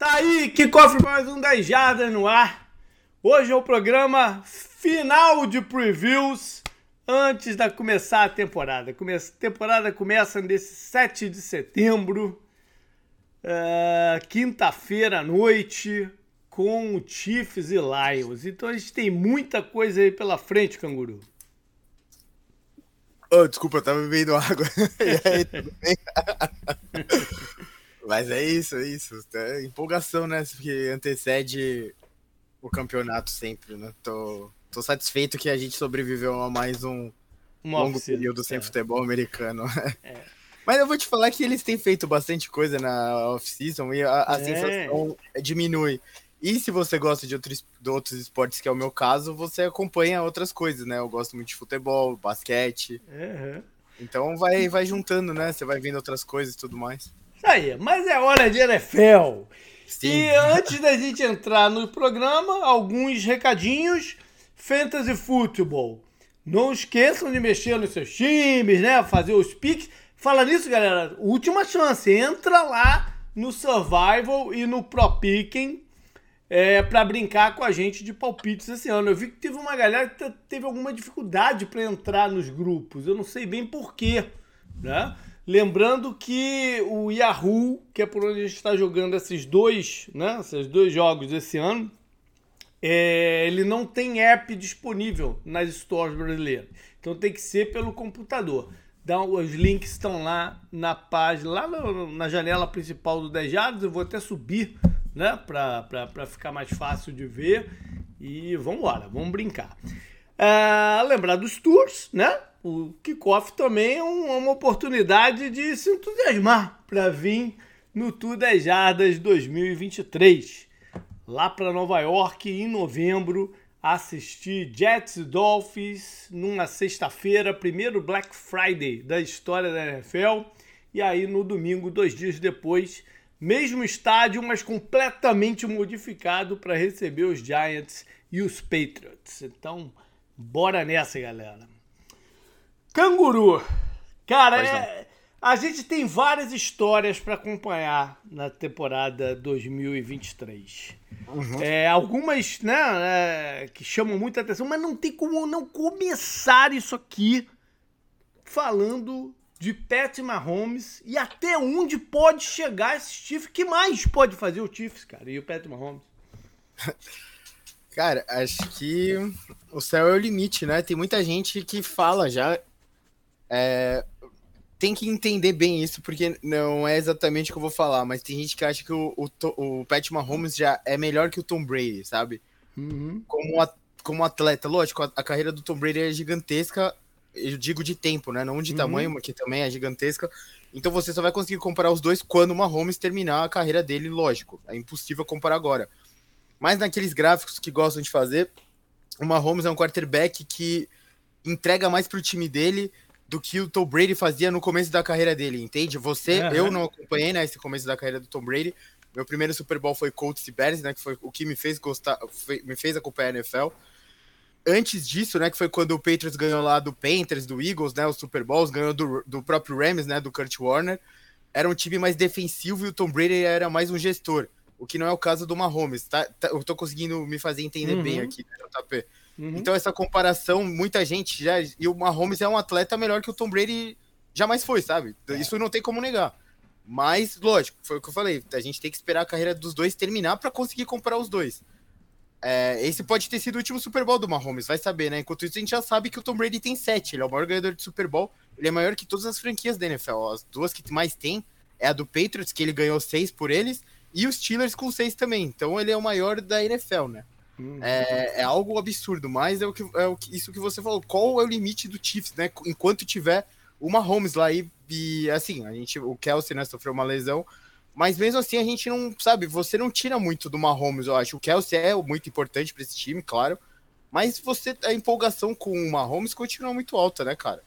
Tá aí, que cofre mais um 10 Jardas no ar. Hoje é o programa final de previews antes da começar a temporada. A temporada começa nesse 7 de setembro, uh, quinta-feira à noite, com o Chiefs e Lions. Então a gente tem muita coisa aí pela frente, canguru. Oh, desculpa, eu tava bebendo água. e aí, tudo bem? Mas é isso, é isso. É empolgação, né? Que antecede o campeonato sempre, né? Tô, tô satisfeito que a gente sobreviveu a mais um Uma longo período sem é. futebol americano. É. Mas eu vou te falar que eles têm feito bastante coisa na off-season e a, a é. sensação diminui. E se você gosta de outros, de outros esportes, que é o meu caso, você acompanha outras coisas, né? Eu gosto muito de futebol, basquete. Uhum. Então vai, vai juntando, né? Você vai vendo outras coisas e tudo mais. Isso aí, mas é hora de NFL. Sim. E antes da gente entrar no programa, alguns recadinhos. Fantasy Football. Não esqueçam de mexer nos seus times, né? Fazer os picks. Fala nisso, galera. Última chance. Entra lá no Survival e no Pro Picking é, para brincar com a gente de palpites esse ano. Eu vi que teve uma galera que teve alguma dificuldade para entrar nos grupos. Eu não sei bem porquê, né? Lembrando que o Yahoo, que é por onde a gente está jogando esses dois, né, esses dois jogos esse ano, é, ele não tem app disponível nas stores brasileiras. Então tem que ser pelo computador. Então, os links estão lá na página, lá na janela principal do 10 Jardas. Eu vou até subir, né, para ficar mais fácil de ver. E vamos embora, vamos brincar. É, lembrar dos tours, né? o kickoff também é uma oportunidade de se entusiasmar para vir no Tour das Jardas 2023. Lá para Nova York, em novembro, assistir Jets e Dolphins numa sexta-feira, primeiro Black Friday da história da NFL. E aí no domingo, dois dias depois, mesmo estádio, mas completamente modificado para receber os Giants e os Patriots. Então, bora nessa, galera. Canguru. Cara, é, a gente tem várias histórias para acompanhar na temporada 2023. Uhum. É, algumas, né, é, que chamam muita atenção, mas não tem como não começar isso aqui falando de Pat Mahomes e até onde pode chegar esse Chiefs. que mais pode fazer o Chiefs, cara, e o Pat Mahomes? Cara, acho que o céu é o limite, né? Tem muita gente que fala já é, tem que entender bem isso, porque não é exatamente o que eu vou falar, mas tem gente que acha que o, o, o Pat Mahomes já é melhor que o Tom Brady, sabe? Uhum. Como, a, como atleta, lógico, a, a, carreira do Tom Brady é gigantesca, eu digo de tempo, né? Não de uhum. tamanho, que também é gigantesca. Então você só vai conseguir comparar os dois quando o Mahomes terminar a carreira dele, lógico. É impossível comparar agora. Mas naqueles gráficos que gostam de fazer, o Mahomes é um quarterback que entrega mais pro time dele do que o Tom Brady fazia no começo da carreira dele, entende? Você, uhum. eu não acompanhei, né, esse começo da carreira do Tom Brady. Meu primeiro Super Bowl foi Colts e Bears, né, que foi o que me fez gostar, foi, me fez acompanhar a NFL. Antes disso, né, que foi quando o Patriots ganhou lá do Panthers, do Eagles, né, os Super Bowls, ganhou do, do próprio Rams, né, do Kurt Warner. Era um time mais defensivo e o Tom Brady era mais um gestor, o que não é o caso do Mahomes, tá? tá eu tô conseguindo me fazer entender uhum. bem aqui, né, JP. Uhum. Então, essa comparação, muita gente já. E o Mahomes é um atleta melhor que o Tom Brady jamais foi, sabe? É. Isso não tem como negar. Mas, lógico, foi o que eu falei. A gente tem que esperar a carreira dos dois terminar para conseguir comprar os dois. É, esse pode ter sido o último Super Bowl do Mahomes, vai saber, né? Enquanto isso, a gente já sabe que o Tom Brady tem sete. Ele é o maior ganhador de Super Bowl. Ele é maior que todas as franquias da NFL. As duas que mais tem é a do Patriots, que ele ganhou seis por eles, e os Steelers com seis também. Então ele é o maior da NFL, né? Uhum. É, é, algo absurdo, mas é, o que, é o que, isso que você falou. Qual é o limite do Chiefs, né? Enquanto tiver o Mahomes lá e, e assim, a gente, o Kelsey, né, sofreu uma lesão, mas mesmo assim a gente não, sabe, você não tira muito do Mahomes, eu acho. O Kelsey é muito importante para esse time, claro, mas você, a empolgação com o Mahomes continua muito alta, né, cara?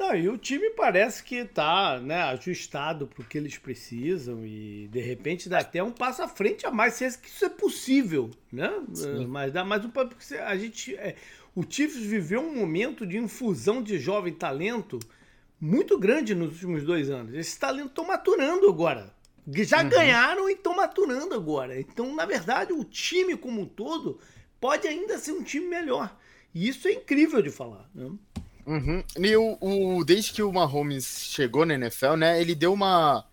Não, e o time parece que está né, ajustado para o que eles precisam e de repente dá até um passo à frente a mais, se é que isso é possível, né? Sim. Mas dá mais um passo, porque a gente. É, o Chiefs viveu um momento de infusão de jovem talento muito grande nos últimos dois anos. Esses talentos estão maturando agora. Já uhum. ganharam e estão maturando agora. Então, na verdade, o time como um todo pode ainda ser um time melhor. E isso é incrível de falar. Né? Uhum. E o, o, desde que o Mahomes chegou na NFL, né, ele deu uma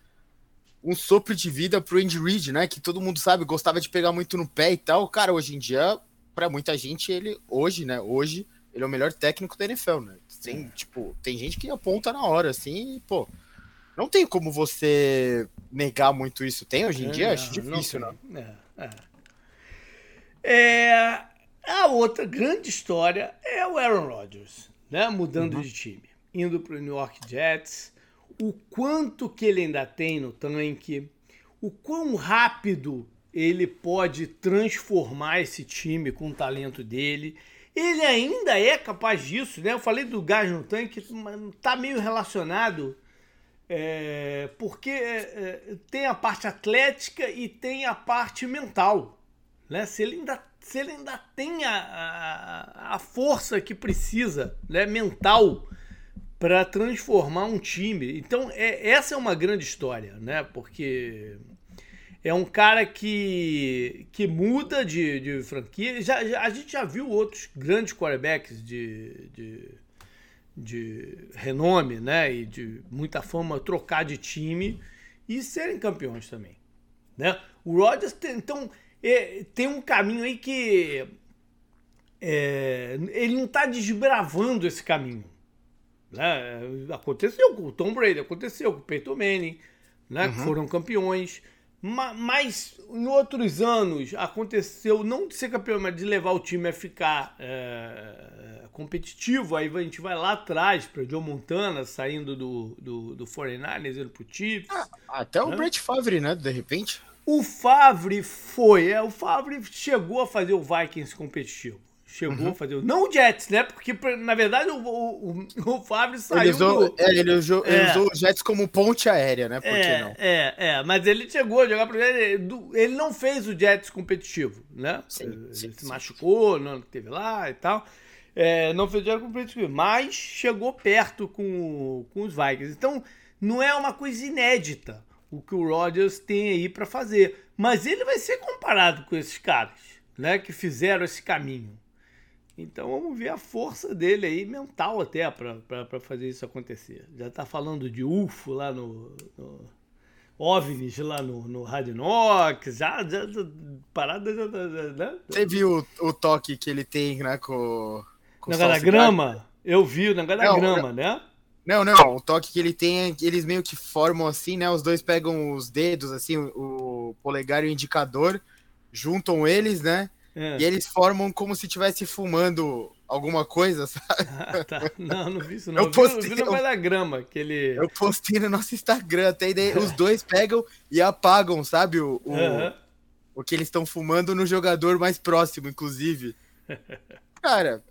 um sopro de vida pro Andy Reid, né, que todo mundo sabe, gostava de pegar muito no pé e tal. Cara, hoje em dia, para muita gente, ele hoje, né, hoje ele é o melhor técnico da NFL, né? Tem, é. tipo, tem gente que aponta na hora assim, e, pô, não tem como você negar muito isso. Tem hoje em é, dia? Acho difícil, não. né? É, é. é, a outra grande história é o Aaron Rodgers né? Mudando uhum. de time, indo para o New York Jets, o quanto que ele ainda tem no tanque, o quão rápido ele pode transformar esse time com o talento dele. Ele ainda é capaz disso, né? Eu falei do gás no tanque, tá meio relacionado, é, porque é, é, tem a parte atlética e tem a parte mental, né? Se ele ainda se ele ainda tem a, a, a força que precisa, né, mental, para transformar um time. Então, é, essa é uma grande história, né? Porque é um cara que, que muda de, de franquia. Já, já, a gente já viu outros grandes quarterbacks de, de, de renome, né? E de muita fama trocar de time e serem campeões também, né? O Rodgers, então, é, tem um caminho aí que é, ele não está desbravando esse caminho. Né? Aconteceu com o Tom Brady, aconteceu com o Peyton Manning, né? Uhum. que foram campeões. Mas em outros anos aconteceu não de ser campeão, mas de levar o time a ficar é, competitivo. Aí a gente vai lá atrás para Joe Montana saindo do, do, do 49ers indo pro Chiefs. Ah, até o né? Brett Favre, né? De repente. O Favre foi, é, o Favre chegou a fazer o Vikings competitivo. Chegou uhum. a fazer. Não o Jets, né? Porque, na verdade, o, o, o Favre saiu. Ele usou, do... é, ele usou, é. ele usou o Jets como ponte aérea, né? Por é, que não? É, é, mas ele chegou a jogar para ele. Ele não fez o Jets competitivo, né? Sim, ele sim, se sim. machucou no ano que teve lá e tal. É, não fez o Jets competitivo, mas chegou perto com, com os Vikings. Então, não é uma coisa inédita o que o Rodgers tem aí para fazer. Mas ele vai ser comparado com esses caras, né, que fizeram esse caminho. Então vamos ver a força dele aí, mental até, para fazer isso acontecer. Já tá falando de UFO lá no, no OVNIs lá no, no já, já, já parada já, né? Você viu o, o toque que ele tem, né, com, com Na grama? Eu vi, na grama, né? Não, não, o toque que ele tem é que eles meio que formam assim, né? Os dois pegam os dedos, assim, o polegar e o indicador, juntam eles, né? É. E eles formam como se estivesse fumando alguma coisa, sabe? Ah, tá. Não, não vi isso não. Eu, postei, eu vi, no eu, grama que ele... Eu postei no nosso Instagram, até daí os dois pegam e apagam, sabe? O, o, uhum. o que eles estão fumando no jogador mais próximo, inclusive. Cara,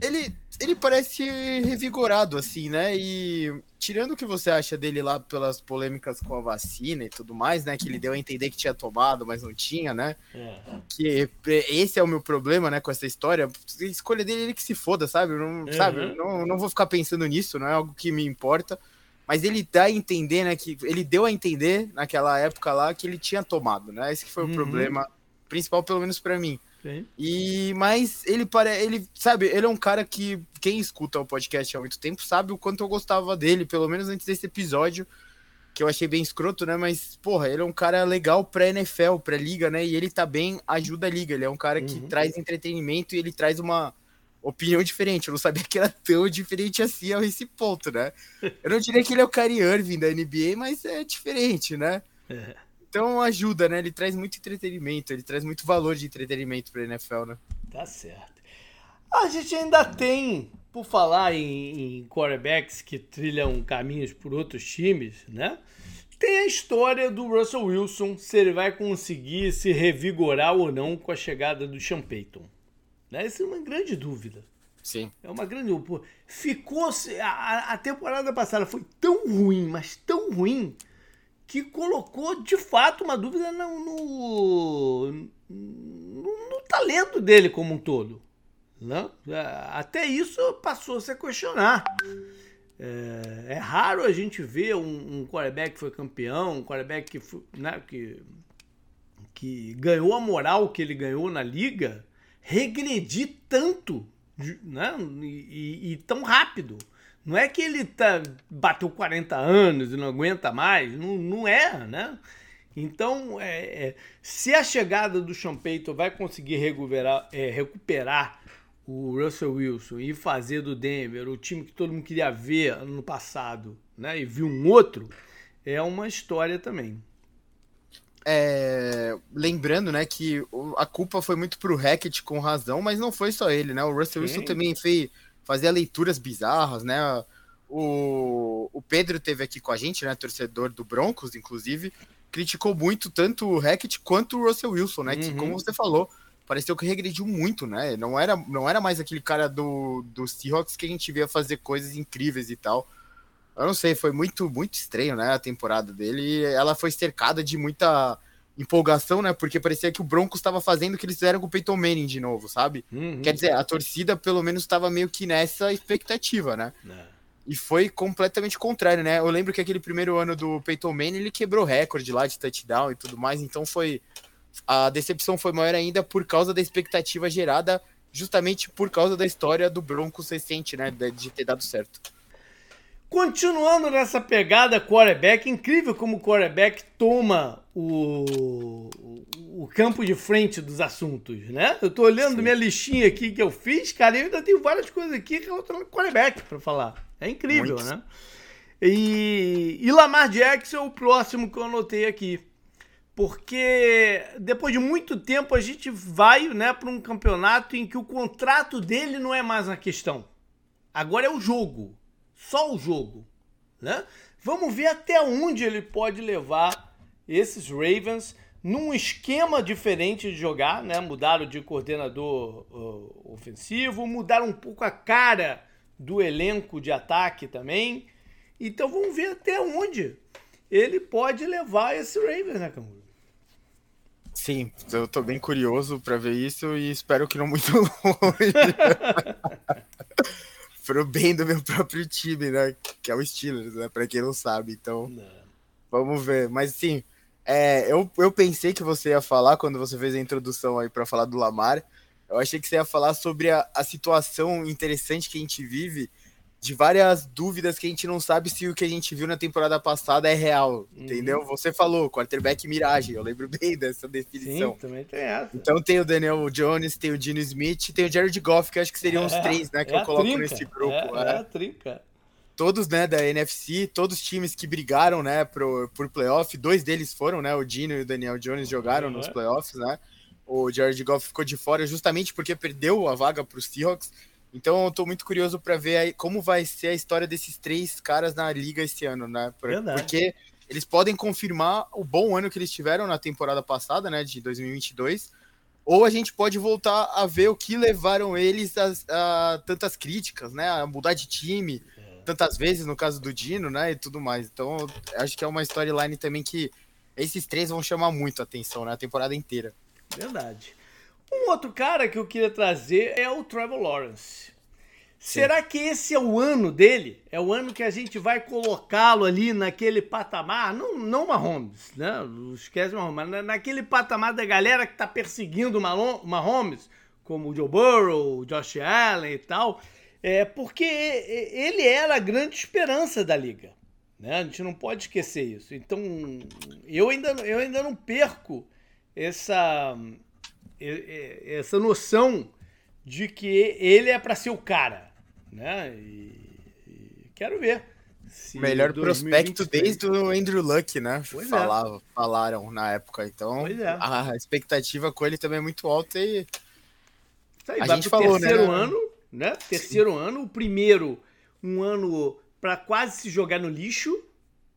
ele, ele parece revigorado, assim, né? E tirando o que você acha dele lá pelas polêmicas com a vacina e tudo mais, né? Que ele deu a entender que tinha tomado, mas não tinha, né? É. Que esse é o meu problema, né, com essa história. A escolha dele, ele que se foda, sabe? Não, uhum. sabe? Não, não vou ficar pensando nisso, não é algo que me importa. Mas ele dá a entender, né? Que ele deu a entender naquela época lá que ele tinha tomado, né? Esse que foi uhum. o problema principal, pelo menos para mim. Sim. E mas ele parece, ele sabe, ele é um cara que quem escuta o podcast há muito tempo sabe o quanto eu gostava dele, pelo menos antes desse episódio, que eu achei bem escroto, né? Mas porra, ele é um cara legal pra NFL, pra liga, né? E ele tá bem, ajuda a liga. Ele é um cara que uhum. traz entretenimento e ele traz uma opinião diferente. Eu não sabia que era tão diferente assim a esse ponto, né? Eu não diria que ele é o Kyrie Irving da NBA, mas é diferente, né? É. Então ajuda, né? Ele traz muito entretenimento, ele traz muito valor de entretenimento pra NFL, né? Tá certo. A gente ainda tem, por falar em, em quarterbacks que trilham caminhos por outros times, né? Tem a história do Russell Wilson, se ele vai conseguir se revigorar ou não com a chegada do Sean Payton. Né? Essa é uma grande dúvida. Sim. É uma grande. Ficou. A, a temporada passada foi tão ruim, mas tão ruim, que colocou de fato uma dúvida no, no, no, no talento dele como um todo. Né? Até isso passou a se questionar. É, é, raro a gente ver um, um quarterback que foi campeão, um quarterback que, né, que, que ganhou a moral que ele ganhou na liga, regredir tanto né, e, e tão rápido. Não é que ele tá, bateu 40 anos e não aguenta mais, não, não é, né? Então, é, é, se a chegada do Sean Payton vai conseguir recuperar, é, recuperar o Russell Wilson e fazer do Denver o time que todo mundo queria ver no passado, né? E viu um outro, é uma história também. É, lembrando, né, que a culpa foi muito pro Hackett com razão, mas não foi só ele, né? O Russell Sim. Wilson também fez, fazia leituras bizarras, né? O, o Pedro teve aqui com a gente, né? Torcedor do Broncos, inclusive, criticou muito tanto o Hackett quanto o Russell Wilson, né? Uhum. Que, como você falou, pareceu que regrediu muito, né? Não era, não era mais aquele cara do, do Seahawks que a gente via fazer coisas incríveis e tal. Eu não sei, foi muito, muito estranho, né? A temporada dele. E ela foi cercada de muita empolgação, né? Porque parecia que o Broncos estava fazendo o que eles fizeram com o Peyton Manning de novo, sabe? Uhum. Quer dizer, a torcida pelo menos estava meio que nessa expectativa, né? É. E foi completamente contrário, né? Eu lembro que aquele primeiro ano do Peyton Manning, ele quebrou recorde lá de touchdown e tudo mais, então foi a decepção foi maior ainda por causa da expectativa gerada justamente por causa da história do Broncos recente, né, de ter dado certo. Continuando nessa pegada quarterback, incrível como o quarterback toma o, o campo de frente dos assuntos, né? Eu tô olhando Sim. minha listinha aqui que eu fiz, cara, e eu ainda tenho várias coisas aqui relacionadas com quarterback para falar. É incrível, Muito. né? E, e Lamar Jackson é o próximo que eu anotei aqui. Porque depois de muito tempo a gente vai né, para um campeonato em que o contrato dele não é mais a questão. Agora é o jogo. Só o jogo. Né? Vamos ver até onde ele pode levar esses Ravens num esquema diferente de jogar, né? Mudaram de coordenador uh, ofensivo, mudaram um pouco a cara do elenco de ataque também. Então vamos ver até onde ele pode levar esse Ravens, né, Canguru? Sim, eu tô bem curioso para ver isso e espero que não muito longe. Pro bem do meu próprio time, né? Que é o Steelers, né? Pra quem não sabe. Então, não. vamos ver. Mas sim, é, eu, eu pensei que você ia falar quando você fez a introdução aí para falar do Lamar. Eu achei que você ia falar sobre a, a situação interessante que a gente vive, de várias dúvidas que a gente não sabe se o que a gente viu na temporada passada é real, uhum. entendeu? Você falou, quarterback miragem, eu lembro bem dessa definição. Sim, também tem essa. Então tem o Daniel Jones, tem o Dino Smith, tem o Jared Goff, que acho que seriam é, os três, né, que é eu coloco trinca. nesse grupo. É, é. é a trinca todos, né, da NFC, todos os times que brigaram, né, pro, por playoff, dois deles foram, né, o Dino e o Daniel Jones jogaram uhum. nos playoffs, né, o Jared Goff ficou de fora justamente porque perdeu a vaga para os Seahawks. Então eu tô muito curioso para ver aí como vai ser a história desses três caras na liga esse ano, né? Porque eles podem confirmar o bom ano que eles tiveram na temporada passada, né, de 2022, ou a gente pode voltar a ver o que levaram eles a, a tantas críticas, né, a mudar de time é. tantas vezes no caso do Dino, né, e tudo mais. Então acho que é uma storyline também que esses três vão chamar muito a atenção, né, a temporada inteira. Verdade. Um outro cara que eu queria trazer é o Trevor Lawrence. Sim. Será que esse é o ano dele? É o ano que a gente vai colocá-lo ali naquele patamar? Não, não Mahomes, né? Esquece Mahomes, mas naquele patamar da galera que tá perseguindo o Mahomes, como o Joe Burrow, o Josh Allen e tal. É porque ele era a grande esperança da liga. Né? A gente não pode esquecer isso. Então, eu ainda, eu ainda não perco essa, essa noção de que ele é para ser o cara, né? E, e quero ver. Melhor prospecto desde o Andrew Luck, né? Pois é. Falava, é. Falaram na época. Então, é. a expectativa com ele também é muito alta e. Aí, a gente falou, né, terceiro né? ano, né? Terceiro Sim. ano, o primeiro, um ano para quase se jogar no lixo.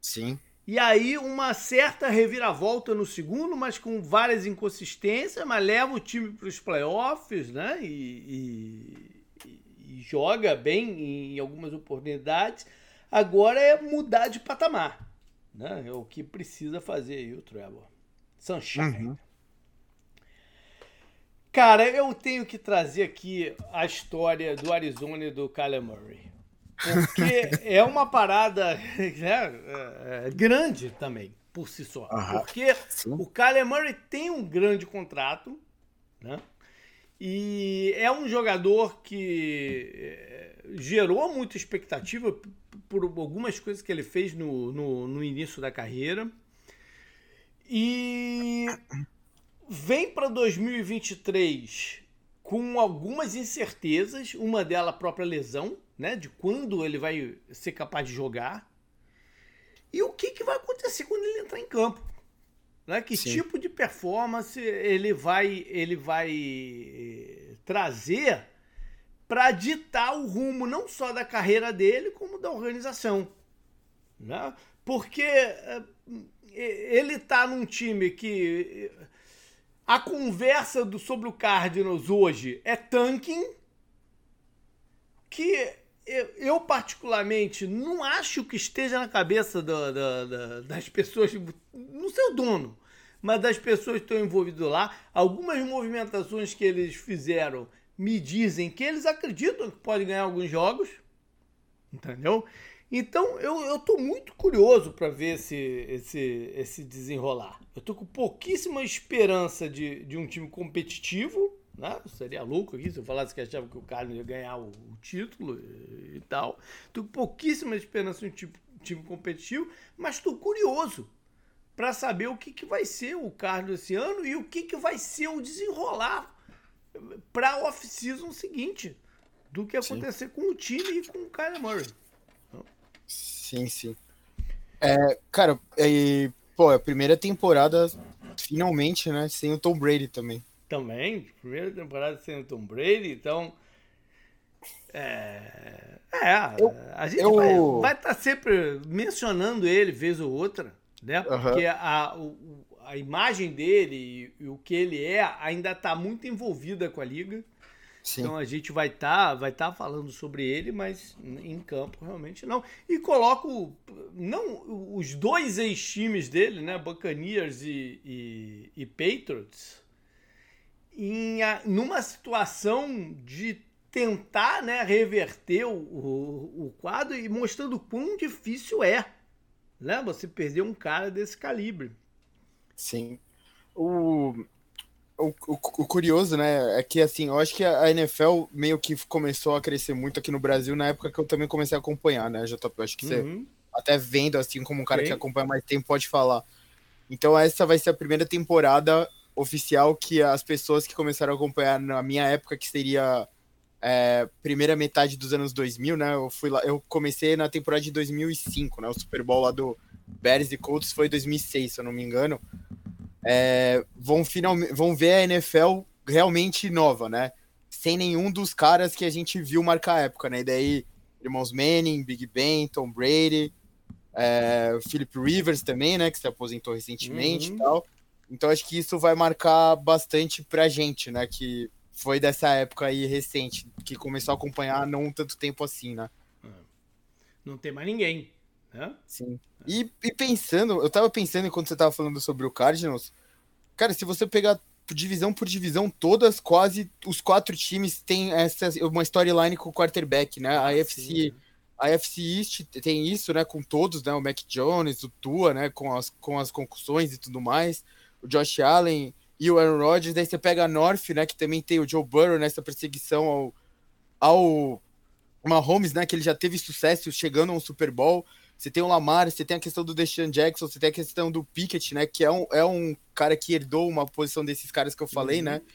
Sim. E aí uma certa reviravolta no segundo, mas com várias inconsistências, mas leva o time para os playoffs, né? E, e, e, joga bem em algumas oportunidades. Agora é mudar de patamar, né? É o que precisa fazer aí o Trevor. Sunshine. Uhum. Cara, eu tenho que trazer aqui a história do Arizona e do Kyler Murray. Porque é uma parada né, grande também, por si só. Porque sim. o Kyler Murray tem um grande contrato, né? E é um jogador que eh, gerou muita expectativa por algumas coisas que ele fez no, no, no início da carreira. E vem para 2023 com algumas incertezas, uma delas a própria lesão, né, de quando ele vai ser capaz de jogar. E o que, que vai acontecer quando ele entrar em campo? Né? Que Sim. tipo de performance ele vai, ele vai eh, trazer para ditar o rumo não só da carreira dele, como da organização. Né? Porque eh, ele está num time que eh, a conversa do, sobre o Cardinals hoje é tanking, que eu, eu, particularmente não acho que esteja na cabeça do, do, do, das pessoas, no seu dono, mas das pessoas que estão envolvidas lá. Algumas movimentações que eles fizeram me dizem que eles acreditam que podem ganhar alguns jogos, entendeu? Então eu, tô muito curioso para ver esse, esse, esse desenrolar. Eu tô com pouquíssima esperança de, de um time competitivo, né? Seria louco aqui se eu falasse que achava que o cara ia ganhar o, o título e, e, tal. Tô com pouquíssima esperança de um time, time competitivo, mas tô curioso para saber o que, que vai ser o Carlos esse ano e o que, que vai ser o desenrolar para a off-season seguinte do que acontecer sim. com o time e com o Kyler Murray. Sim, sim. É, cara, é, pô, a primeira temporada, finalmente, né? Sem o Tom Brady também. Também, primeira temporada sem o Tom Brady, então. É, é eu, a gente eu... vai estar tá sempre mencionando ele vez ou outra, né? Porque a, a imagem dele e, o que ele é ainda está muito envolvida com a liga. Sim. Então a gente vai estar tá, vai tá falando sobre ele, mas em campo realmente não. E coloco não os dois ex-times dele, né, Buccaneers e, e, e Patriots, em, numa situação de tentar né, reverter o, o, o quadro e mostrando quão difícil é né, você perder um cara desse calibre. Sim. O, o, o, o, curioso, né, é que assim, eu acho que a NFL meio que começou a crescer muito aqui no Brasil na época que eu também comecei a acompanhar, né, JP? Eu acho que uhum. você, até vendo, assim, como um cara Sim. que acompanha mais tempo pode falar. Então, essa vai ser a primeira temporada oficial que as pessoas que começaram a acompanhar na minha época, que seria é, primeira metade dos anos 2000, né? Eu fui lá, eu comecei na temporada de 2005, né? O Super Bowl lá do Bears e Colts foi 2006, se eu não me engano é, vão, finalmente, vão ver a NFL realmente nova, né? Sem nenhum dos caras que a gente viu marcar a época, né? E daí, irmãos Manning, Big Ben, Tom Brady, é, Philip Rivers também, né? Que se aposentou recentemente uhum. e tal. Então acho que isso vai marcar bastante pra gente, né? Que foi dessa época aí recente, que começou a acompanhar não tanto tempo assim, né? É. Não tem mais ninguém. É? Sim. E, e, pensando, eu tava pensando enquanto você tava falando sobre o Cardinals, cara, se você pegar divisão por divisão, todas, quase os quatro times têm essa, uma storyline com o quarterback, né? A AFC, a AFC East tem isso, né? Com todos, né? O Mac Jones, o Tua, né? Com as, com as concussões e tudo mais, o Josh Allen e o Aaron Rodgers. Daí você pega a North, né? Que também tem o Joe Burrow nessa perseguição ao, ao Mahomes, né? Que ele já teve sucesso chegando a um Super Bowl. Você tem o Lamar, você tem a questão do Deshaun Jackson, você tem a questão do Pickett, né? Que é um, é um cara que herdou uma posição desses caras que eu falei, né? uhum. né?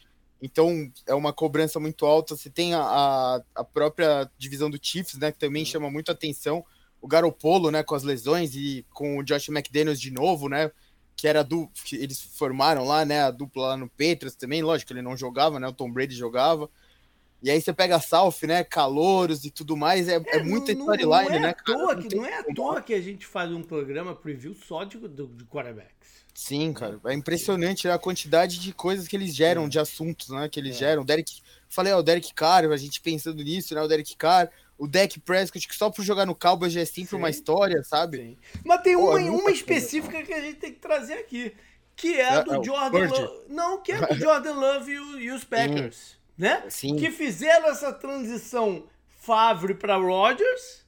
Então é uma cobrança muito alta. Você tem a, a própria divisão do Chiefs, né? Que também uhum. chama muito atenção. O Garopolo, né? Com as lesões e com o Josh McDaniels de novo, né? Que era do que eles formaram lá, né? A dupla lá no Patriots também. Lógico, ele não jogava, né? O Tom Brady jogava. E aí você pega a South, né? Calouros e tudo mais. É, é, é muita storyline, é né? Toa não, que, não é à toa que a gente faz um programa preview só de, de, de quarterbacks. Sim, cara. É impressionante a quantidade de coisas que eles geram, é. de assuntos, né? Que eles é. geram. Derek, falei, ó, o Derek Carr, a gente pensando nisso, né? O Derek Carr, o Deck Prescott, que só por jogar no Cowboys já é sempre Sim. uma história, sabe? Sim. Mas tem Pô, uma, uma específica que a gente tem que trazer aqui, que é, a do é, Jordan Love. Não, que é do Jordan Love e, e os Packers. Hum né? Sim. Que fizeram essa transição Favre para Rodgers,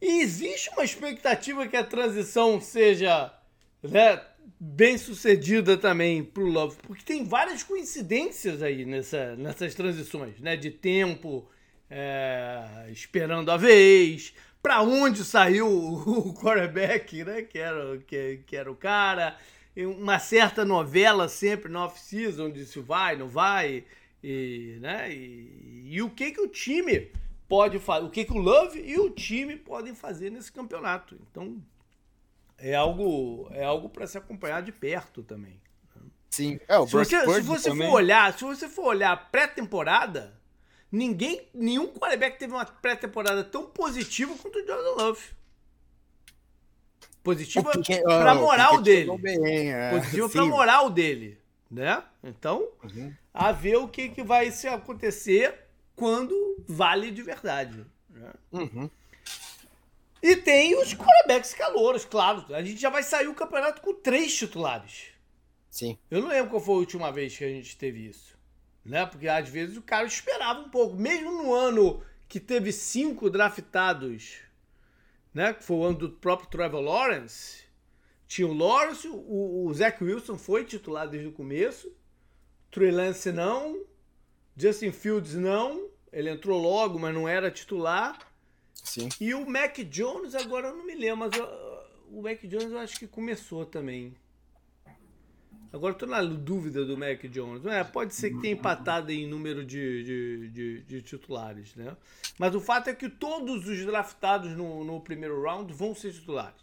E existe uma expectativa que a transição seja né, bem sucedida também para o Love, porque tem várias coincidências aí nessa, nessas transições, né? De tempo, é, esperando a vez, para onde saiu o quarterback, né? Que era, que, que era o cara, uma certa novela sempre no off-season de se vai, não vai, e, né? E, e, o que que o time pode fazer, o que que o Love e o time podem fazer nesse campeonato. Então, é algo é algo para se acompanhar de perto também. Sim. É, o se você, se você for olhar, se você for olhar pré-temporada, ninguém, nenhum quarterback teve uma pré-temporada tão positiva quanto o Jordan Love. Positiva para moral dele. Bem, é. Positiva para moral dele, né? Então, uhum. a ver o que, que vai se acontecer quando vale de verdade. Né? Uhum. E tem os quarterbacks calouros, claro. A gente já vai sair o campeonato com três titulares. Sim. Eu não lembro qual foi a última vez que a gente teve isso. Né? Porque às vezes o cara esperava um pouco. Mesmo no ano que teve cinco draftados, né? Que foi o ano do próprio Trevor Lawrence. Tinha o Lawrence, o, o Zach Wilson foi titular desde o começo. Trey Lance não. Justin Fields não. Ele entrou logo, mas não era titular. Sim. E o Mac Jones, agora eu não me lembro, mas uh, o Mac Jones eu acho que começou também. Agora tô na dúvida do Mac Jones. É, pode ser que tenha empatado em número de, de, de, de, titulares, né? Mas o fato é que todos os draftados no, no primeiro round vão ser titulares.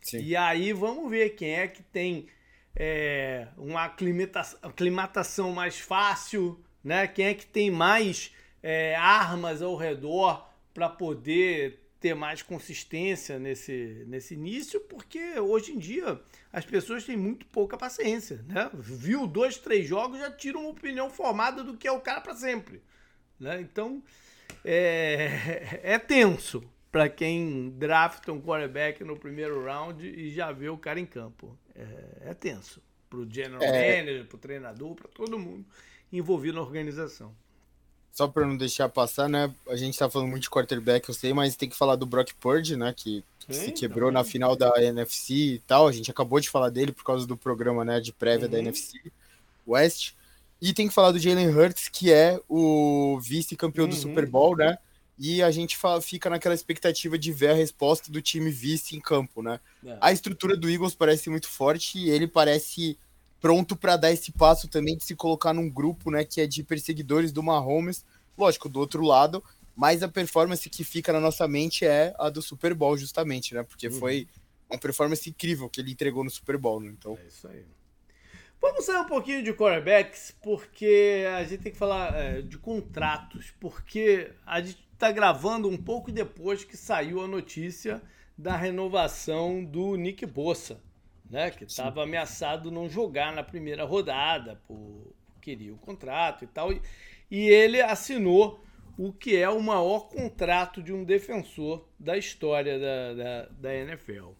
Sim. E aí vamos ver quem é que tem é, uma aclimatação, aclimatação mais fácil, né? Quem é que tem mais é, armas ao redor para poder ter mais consistência nesse, nesse início, porque hoje em dia as pessoas têm muito pouca paciência, né? Viu dois, três jogos, já tira uma opinião formada do que é o cara para sempre, né? Então é, é tenso para quem drafta um quarterback no primeiro round e já vê o cara em campo. É, é tenso para o general é... manager, para o treinador, para todo mundo envolvido na organização só para não deixar passar, né? A gente tá falando muito de quarterback, eu sei, mas tem que falar do Brock Purdy, né? Que se quebrou na final da NFC e tal. A gente acabou de falar dele por causa do programa, né? De prévia uhum. da NFC West. E tem que falar do Jalen Hurts, que é o vice-campeão uhum. do Super Bowl, né? E a gente fala, fica naquela expectativa de ver a resposta do time vice em campo, né? É. A estrutura do Eagles parece muito forte e ele parece pronto para dar esse passo também de se colocar num grupo, né, que é de perseguidores do Mahomes, lógico, do outro lado, mas a performance que fica na nossa mente é a do Super Bowl, justamente, né? Porque uhum. foi uma performance incrível que ele entregou no Super Bowl, né? Então... É isso aí. Vamos sair um pouquinho de quarterbacks, porque a gente tem que falar é, de contratos, porque a gente está gravando um pouco depois que saiu a notícia da renovação do Nick Bossa né? Que estava ameaçado não jogar na primeira rodada, por queria o contrato e tal. E, e ele assinou o que é o maior contrato de um defensor da história da, da, da NFL.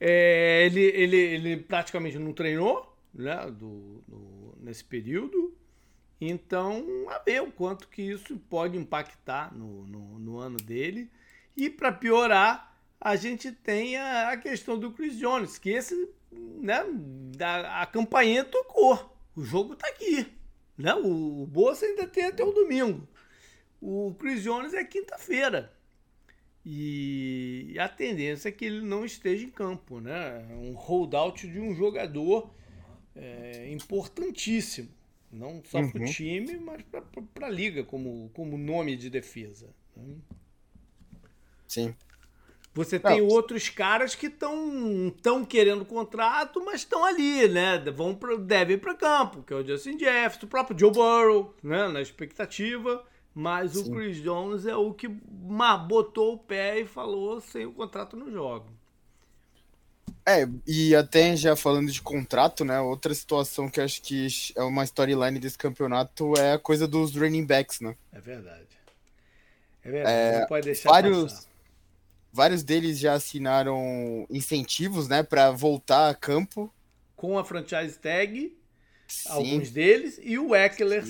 É, ele, ele, ele praticamente não treinou né, do, do, nesse período, então a ver o quanto que isso pode impactar no, no, no ano dele. E para piorar, a gente tem a, a questão do Chris Jones, que esse, né, a, a campainha tocou. O jogo tá aqui. Né? O, o Bolsa ainda tem até o domingo. O Chris Jones é quinta-feira. E a tendência é que ele não esteja em campo. Né? Um holdout de um jogador é, importantíssimo. Não só uhum. para o time, mas para a liga como, como nome de defesa. Né? Sim. Você tem não. outros caras que estão tão querendo contrato, mas estão ali, né? Vão pra, devem ir para campo, que é o Justin Jefferson, o próprio Joe Burrow, né? Na expectativa. Mas Sim. o Chris Jones é o que botou o pé e falou sem o contrato no jogo. É, e até já falando de contrato, né? Outra situação que acho que é uma storyline desse campeonato é a coisa dos running backs, né? É verdade. É verdade. É, não pode deixar vários, passar Vários deles já assinaram incentivos, né, para voltar a campo. Com a franchise tag, Sim. alguns deles, e o Eckler,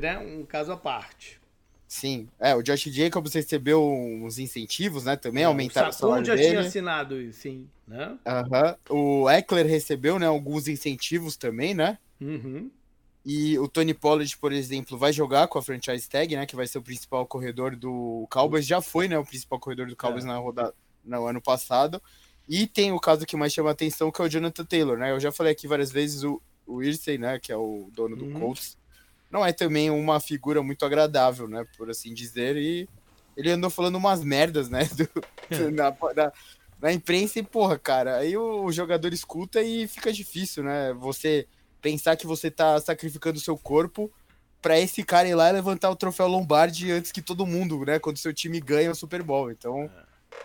né, um caso à parte. Sim, é, o Josh Jacobs recebeu uns incentivos, né, também, é, aumentaram o, o salário já dele. tinha assinado, sim, né? Uhum. O Eckler recebeu, né, alguns incentivos também, né? Uhum. E o Tony Pollard, por exemplo, vai jogar com a franchise tag, né, que vai ser o principal corredor do Cowboys, já foi, né, o principal corredor do Cowboys é. na rodada no ano passado. E tem o caso que mais chama atenção, que é o Jonathan Taylor, né? Eu já falei aqui várias vezes o, o Irsey, né, que é o dono do uhum. Colts não é também uma figura muito agradável, né? Por assim dizer. E ele andou falando umas merdas, né? Do, do, na, na, na, imprensa e, porra, cara, aí o, o, jogador escuta e fica difícil, né? Você pensar que você tá sacrificando o seu corpo para esse cara ir lá e levantar o troféu Lombardi antes que todo mundo, né? Quando seu time ganha o Super Bowl. Então,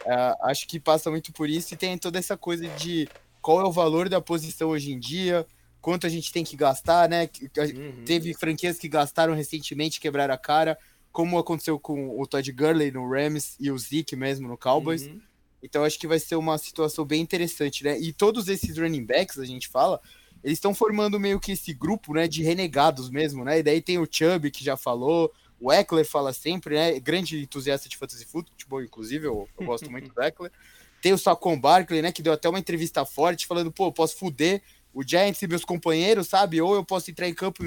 é, acho que passa muito por isso e tem toda essa coisa de qual é o valor da posição hoje em dia quanto a gente tem que gastar, né? Uhum. Teve franquias que gastaram recentemente, quebraram a cara, como aconteceu com o Todd Gurley no Rams e o Zeke mesmo no Cowboys. Uhum. Então acho que vai ser uma situação bem interessante, né? E todos esses running backs, a gente fala, eles estão formando meio que esse grupo, né, de renegados mesmo, né? E daí tem o Chubb que já falou, o Eckler fala sempre, né? Grande entusiasta de fantasy football, inclusive, eu, eu gosto muito do Eckler. Tem o Saquon Barkley, né, que deu até uma entrevista forte falando, pô, eu posso fuder o Giants e meus companheiros, sabe? Ou eu posso entrar em campo,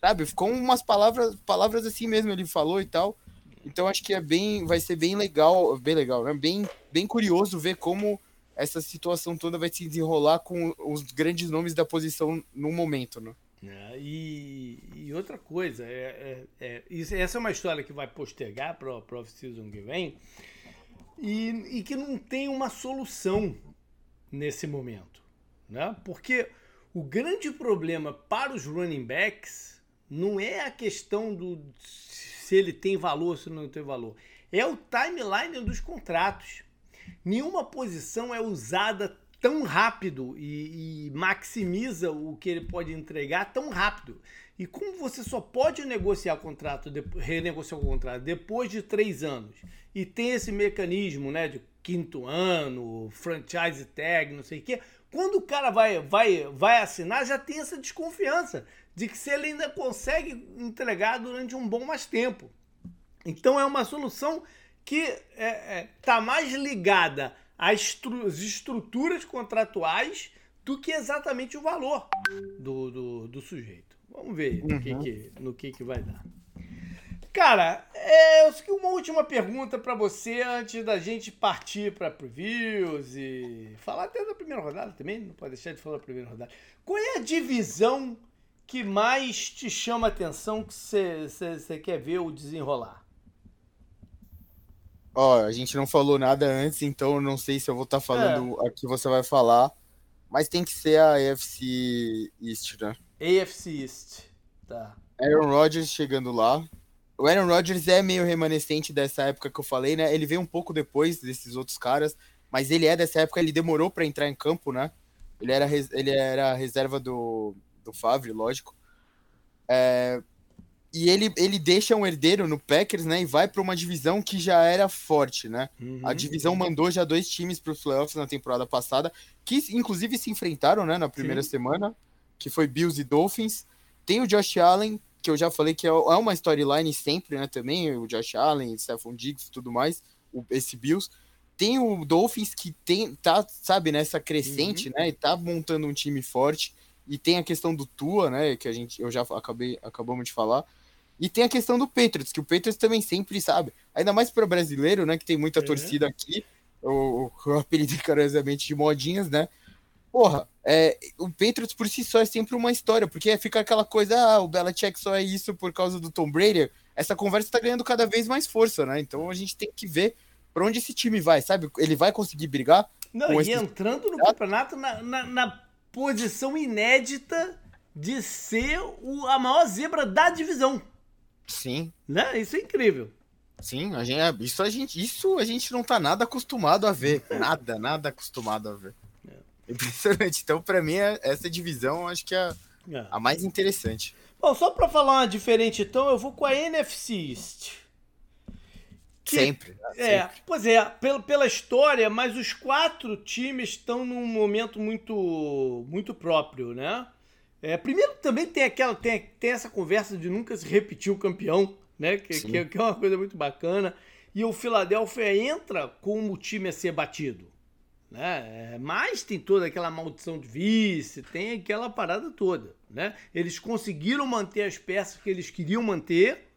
sabe? Ficou umas palavras, palavras assim mesmo, ele falou e tal. Então acho que é bem, vai ser bem legal, bem legal, né? Bem, bem curioso ver como essa situação toda vai se desenrolar com os grandes nomes da posição no momento, né? É, e, e, outra coisa, é, é, é, isso, essa é uma história que vai postergar para o off-season que vem e, e que não tem uma solução nesse momento, né? Porque o grande problema para os running backs não é a questão do se ele tem valor ou se não tem valor. É o timeline dos contratos. Nenhuma posição é usada tão rápido e, e, maximiza o que ele pode entregar tão rápido. E como você só pode negociar o contrato, renegociar o contrato depois de três anos, e tem esse mecanismo né, de quinto ano, franchise tag, não sei o quê, quando o cara vai, vai, vai assinar, já tem essa desconfiança de que se ele ainda consegue entregar durante um bom mais tempo. Então é uma solução que está é, é, tá mais ligada às estru estruturas contratuais do que exatamente o valor do, do, do sujeito. Vamos ver uhum. no, que, que, no que, que vai dar. Cara, é, uma última pergunta para você antes da gente partir para previews e falar até da primeira rodada também, não pode deixar de falar da primeira rodada. Qual é a divisão que mais te chama a atenção que você quer ver o desenrolar? Ó, a gente não falou nada antes, então eu não sei se eu vou estar tá falando é. aqui você vai falar, mas tem que ser a AFC East, né? AFC East, tá. Aaron Rodgers chegando lá, o Aaron Rodgers é meio remanescente dessa época que eu falei, né? Ele veio um pouco depois desses outros caras, mas ele é dessa época, ele demorou para entrar em campo, né? Ele era, ele era reserva do, do Favre, lógico. É, e ele, ele deixa um herdeiro no Packers, né? E vai para uma divisão que já era forte, né? Uhum. A divisão mandou já dois times para os playoffs na temporada passada, que inclusive se enfrentaram, né? Na primeira Sim. semana, que foi Bills e Dolphins. Tem o Josh Allen, que eu já falei que é, é uma storyline sempre, né, também, o Josh Allen, Stephon Diggs e tudo mais, o, esse Bills. Tem o Dolphins que tem, tá, sabe, nessa crescente, uhum. né, e tá montando um time forte, e tem a questão do Tua, né, que a gente, eu já acabei, acabamos de falar, e tem a questão do Patriots, que o Patriots também sempre sabe, ainda mais para brasileiro, né, que tem muita uhum. torcida aqui, o, o apelido carinhosamente de modinhas, né, porra, é, o Patriots por si só é sempre uma história, porque fica aquela coisa, ah, o Belichick só é isso por causa do Tom Brady. Essa conversa tá ganhando cada vez mais força, né? Então a gente tem que ver para onde esse time vai, sabe? Ele vai conseguir brigar? Não, e entrando no campeonato na, na, na, posição inédita de ser o, a maior zebra da divisão. Sim. Né? Isso é incrível. Sim, a gente, isso, a gente, isso a gente não tá nada acostumado a ver. Nada, nada acostumado a ver. Impressionante. Então, para mim, é, essa divisão acho que é, é. a mais interessante. Bom, só para falar uma diferente, então, eu vou com a NFC East. Que, sempre? É, sempre. pois é, pela, pela história, mas os quatro times estão num momento muito, muito próprio, né? É, primeiro também tem aquela tem, tem essa conversa de nunca se repetir o campeão, né? Que, que, que, é uma coisa muito bacana. E o Philadelphia entra como o time a ser batido. Né? É, mas tem toda aquela maldição de vice, tem aquela parada toda. Né? Eles conseguiram manter as peças que eles queriam manter,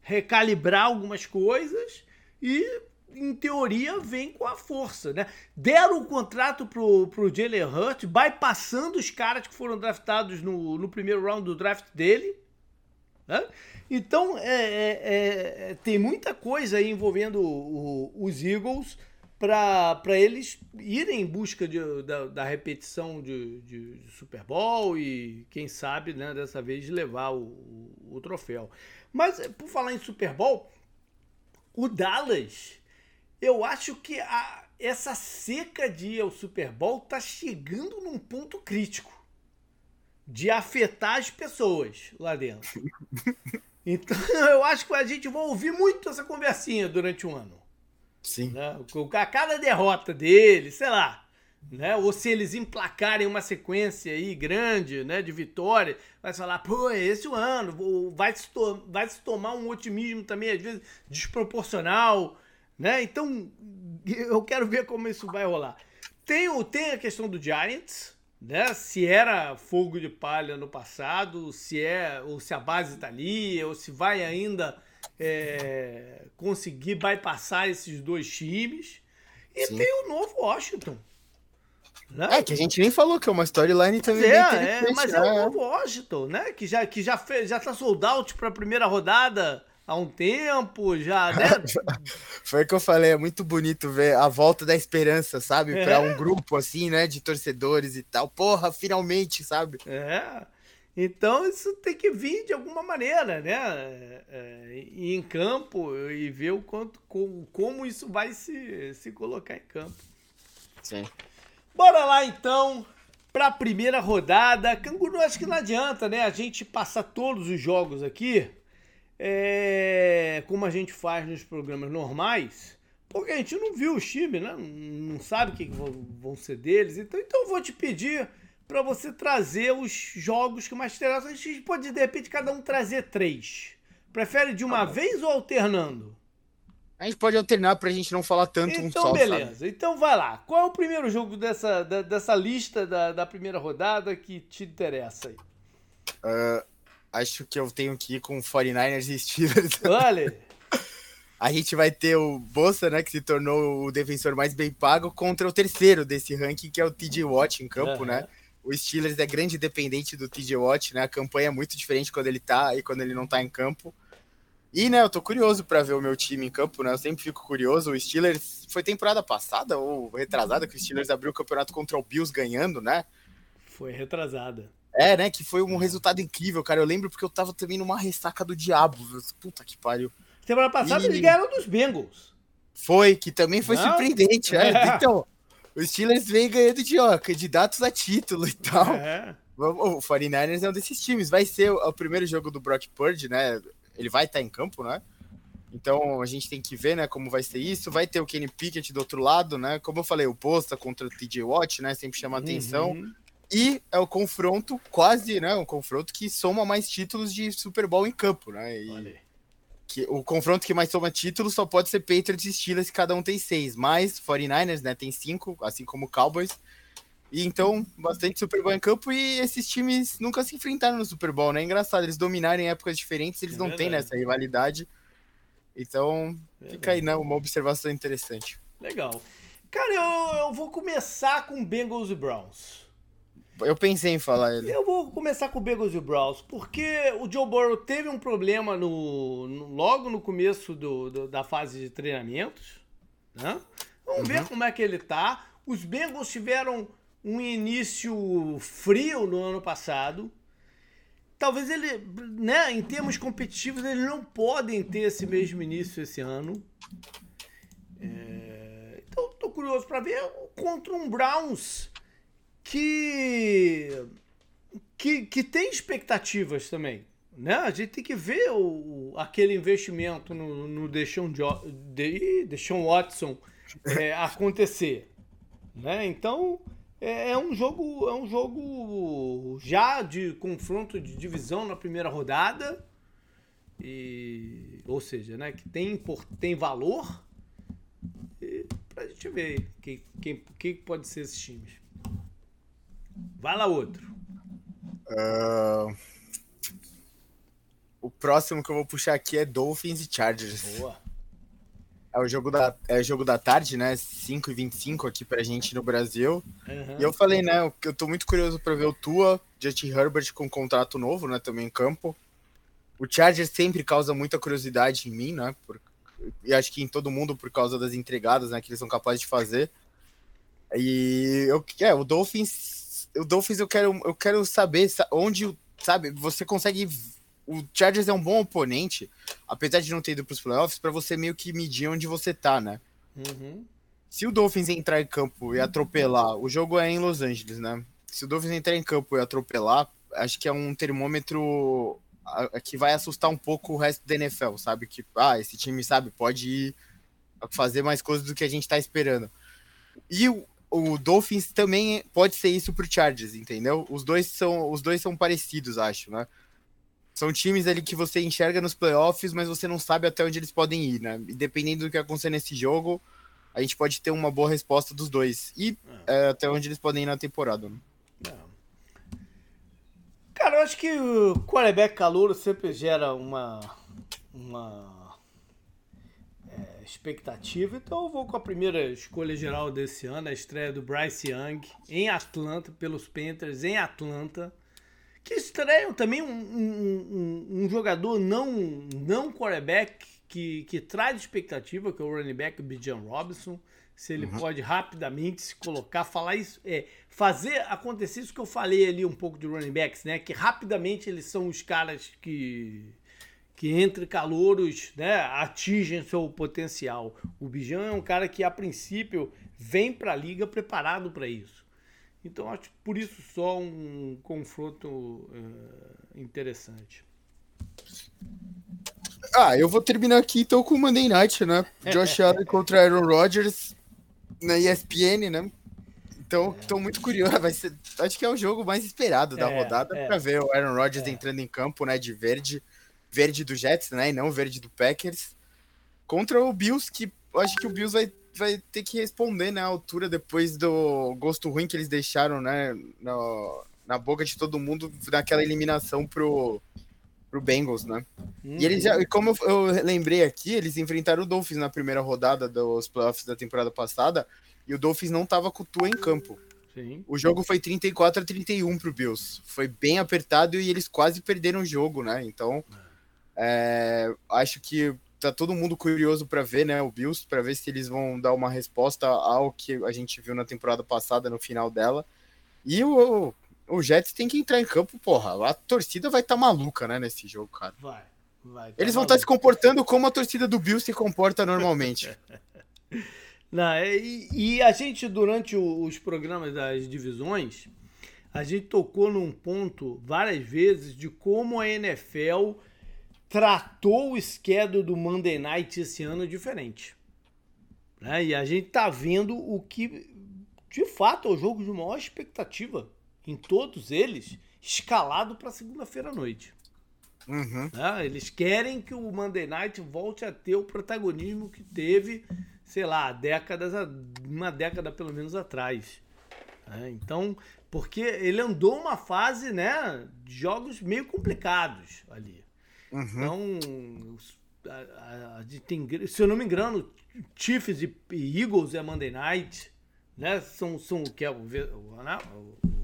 recalibrar algumas coisas e, em teoria, vem com a força. Né? Deram o contrato pro, pro Jalen Hurt, bypassando os caras que foram draftados no, no primeiro round do draft dele. Né? Então, é, é, é, tem muita coisa aí envolvendo o, o, os Eagles para eles irem em busca de, da, da, repetição de, de, de, Super Bowl e, quem sabe, né, dessa vez levar o, o, o, troféu. Mas, por falar em Super Bowl, o Dallas, eu acho que a, essa seca de ir ao Super Bowl tá chegando num ponto crítico de afetar as pessoas lá dentro. Então, eu acho que a gente vai ouvir muito essa conversinha durante um ano. Sim. Né? A cada derrota dele, sei lá, né? Ou se eles emplacarem uma sequência aí grande, né, de vitória, vai falar, pô, é esse o ano, vai se, vai se tomar um otimismo também às vezes desproporcional, né? Então, eu quero ver como isso vai rolar. Tem, tem a questão do Giants, né? Se era fogo de palha no passado, se é, ou se a base está ali, ou se vai ainda é, conseguir bypassar esses dois times. E Sim. tem o novo Washington. Né? É, que a gente nem falou que é uma storyline também. É, é mas é o né? novo Washington, né? Que já, que já, fez, já tá sold out pra primeira rodada há um tempo, já, né? Foi o que eu falei, é muito bonito ver a volta da esperança, sabe? É. Pra um grupo assim, né? De torcedores e tal. Porra, finalmente, sabe? É. Então isso tem que vir de alguma maneira, né? É, é, ir em campo e ver o quanto, como, como isso vai se, se colocar em campo. Sim. Bora lá então para a primeira rodada. Canguru, acho que não adianta, né? A gente passar todos os jogos aqui, é, como a gente faz nos programas normais, porque a gente não viu o time, né? Não sabe o que vão ser deles. Então, então eu vou te pedir para você trazer os jogos que mais interessam. A gente pode, de repente, cada um trazer três. Prefere de uma ah, vez ou alternando? A gente pode alternar pra gente não falar tanto então, um só. Então, beleza. Sabe? Então vai lá. Qual é o primeiro jogo dessa, da, dessa lista da, da primeira rodada que te interessa aí? Uh, acho que eu tenho que ir com 49ers e Steelers. Olha! a gente vai ter o Bolsa, né, que se tornou o defensor mais bem pago, contra o terceiro desse ranking, que é o TJ Watt em campo, uhum. né? O Steelers é grande dependente do TJ Watt, né? A campanha é muito diferente quando ele tá e quando ele não tá em campo. E, né, eu tô curioso para ver o meu time em campo, né? Eu sempre fico curioso. O Steelers foi temporada passada ou retrasada que o Steelers abriu o campeonato contra o Bills ganhando, né? Foi retrasada. É, né? Que foi um resultado incrível, cara. Eu lembro porque eu tava também numa ressaca do diabo. Puta que pariu. Semana passada e... eles ganharam dos Bengals. Foi, que também foi não? surpreendente. É. Então, o Steelers vem ganhando de ó, candidatos a título e tal. É. O 49ers é um desses times. Vai ser o, primeiro jogo do Brock Purdy, né? Ele vai estar em campo, né? Então a gente tem que ver, né, como vai ser isso. Vai ter o Kenny Pickett do outro lado, né? Como eu falei, o posta contra o TJ Watt, né? Sempre chama atenção. Uhum. E é o confronto quase, né? Um confronto que soma mais títulos de Super Bowl em campo, né? E... Que o confronto que mais toma título só pode ser Patriots e Steelers, cada um tem seis. Mas 49ers, né, tem cinco, assim como Cowboys. E então, bastante Super Bowl em campo e esses times nunca se enfrentaram no Super Bowl, né? É engraçado, eles dominarem épocas diferentes, eles é não têm nessa rivalidade. Então, é fica aí, né, uma observação interessante. Legal. Cara, eu, eu vou começar com Bengals e Browns. Eu pensei em falar ele. Eu vou começar com o Bengals e o Browns, porque o Joe Burrow teve um problema no, no logo no começo do, do, da fase de treinamentos. Né? Vamos uhum. ver como é que ele tá. Os Bengals tiveram um início frio no ano passado. Talvez ele, né, em termos competitivos, eles não podem ter esse mesmo início esse ano. É, então, tô curioso para ver contra um Browns que, que, que tem expectativas também. Né? A gente tem que ver o, aquele investimento no, no Deshaun, de, Deshaun Watson é, acontecer. Né? Então é, é, um jogo é um jogo já de confronto de divisão na primeira rodada E, ou seja, né, que tem, tem valor e pra gente ver quem, quem, quem pode ser esses times. Vai lá outro. Uh, o próximo que eu vou puxar aqui é Dolphins e Chargers. Boa. É o jogo da, é jogo da tarde, né? 5 e 25 aqui pra gente no Brasil. Uhum. E eu falei, né? Eu tô muito curioso pra ver o Tua, Justin Herbert com um contrato novo, né? Também em campo. O Chargers sempre causa muita curiosidade em mim, né? Por, e acho que em todo mundo por causa das entregadas, né? Que eles são capazes de fazer. E eu, é, o Dolphins, o Dolphins eu quero, eu quero saber onde, sabe? Você consegue o Chargers é um bom oponente, apesar de não ter ido para os playoffs, para você meio que medir onde você tá, né? Uhum. Se o Dolphins entrar em campo e atropelar, o jogo é em Los Angeles, né? Se o Dolphins entrar em campo e atropelar, acho que é um termômetro que vai assustar um pouco o resto da NFL, sabe? Que, ah, esse time, sabe, pode ir fazer mais coisas do que a gente tá esperando. E o, o Dolphins também pode ser isso pro Chargers, entendeu? Os dois são, os dois são parecidos, acho, né? São times ali que você enxerga nos playoffs, mas você não sabe até onde eles podem ir, né? E dependendo do que acontecer nesse jogo, a gente pode ter uma boa resposta dos dois. E é. É, até onde eles podem ir na temporada. Né? É. Cara, eu acho que o quarterback calouro sempre gera uma, uma expectativa. Então eu vou com a primeira escolha geral desse ano, a estreia do Bryce Young em Atlanta, pelos Panthers, em Atlanta que estreiam também um, um, um, um, jogador não, não quarterback que, que traz expectativa, que é o running back Bijan Robinson. Se ele uhum. pode rapidamente se colocar, falar isso, é, fazer acontecer isso que eu falei ali um pouco de running backs, né? Que rapidamente eles são os caras que, que entre calouros, né, atingem seu potencial. O Bijan é um cara que a princípio vem para a liga preparado para isso. Então acho por isso só um confronto uh, interessante. Ah, eu vou terminar aqui então com o Monday Night, né? Josh Allen contra Aaron Rodgers na ESPN, né? Então, estou é. muito curioso. Vai ser, acho que é o jogo mais esperado da é, rodada é. para ver o Aaron Rodgers é. entrando em campo, né? De verde, verde do Jets, né? E não verde do Packers. Contra o Bills, que acho que o Bills vai vai ter que responder, né, à altura depois do gosto ruim que eles deixaram, né, no, na boca de todo mundo naquela eliminação pro, pro Bengals, né? Uhum. E eles já, como eu, eu, lembrei aqui, eles enfrentaram o Dolphins na primeira rodada dos playoffs da temporada passada e o Dolphins não tava com o Tua em campo. Sim. O jogo foi 34 a 31 pro Bills. Foi bem apertado e eles quase perderam o jogo, né? Então, é, acho que tá todo mundo curioso para ver, né, o Bills, para ver se eles vão dar uma resposta ao que a gente viu na temporada passada, no final dela. E o, o Jets tem que entrar em campo, porra. A torcida vai estar tá maluca, né, nesse jogo, cara. Vai, vai. Tá eles vão estar tá se comportando como a torcida do Bills se comporta normalmente. Não, é, e, e, a gente, durante os programas das divisões, a gente tocou num ponto várias vezes de como a NFL tratou o schedule do Monday Night esse ano diferente. Né? E a gente tá vendo o que de fato é o jogo de maior expectativa em todos eles, escalado para segunda-feira à noite. Uhum. Né? Eles querem que o Monday Night volte a ter o protagonismo que teve, sei lá, décadas, uma década pelo menos atrás. Né? Então, porque ele andou uma fase, né, de jogos meio complicados ali. Uhum. Então, a, a, a, tem, se eu não me engano, Chiefs e, e Eagles é Monday Night, né? São, são que é o, o, né?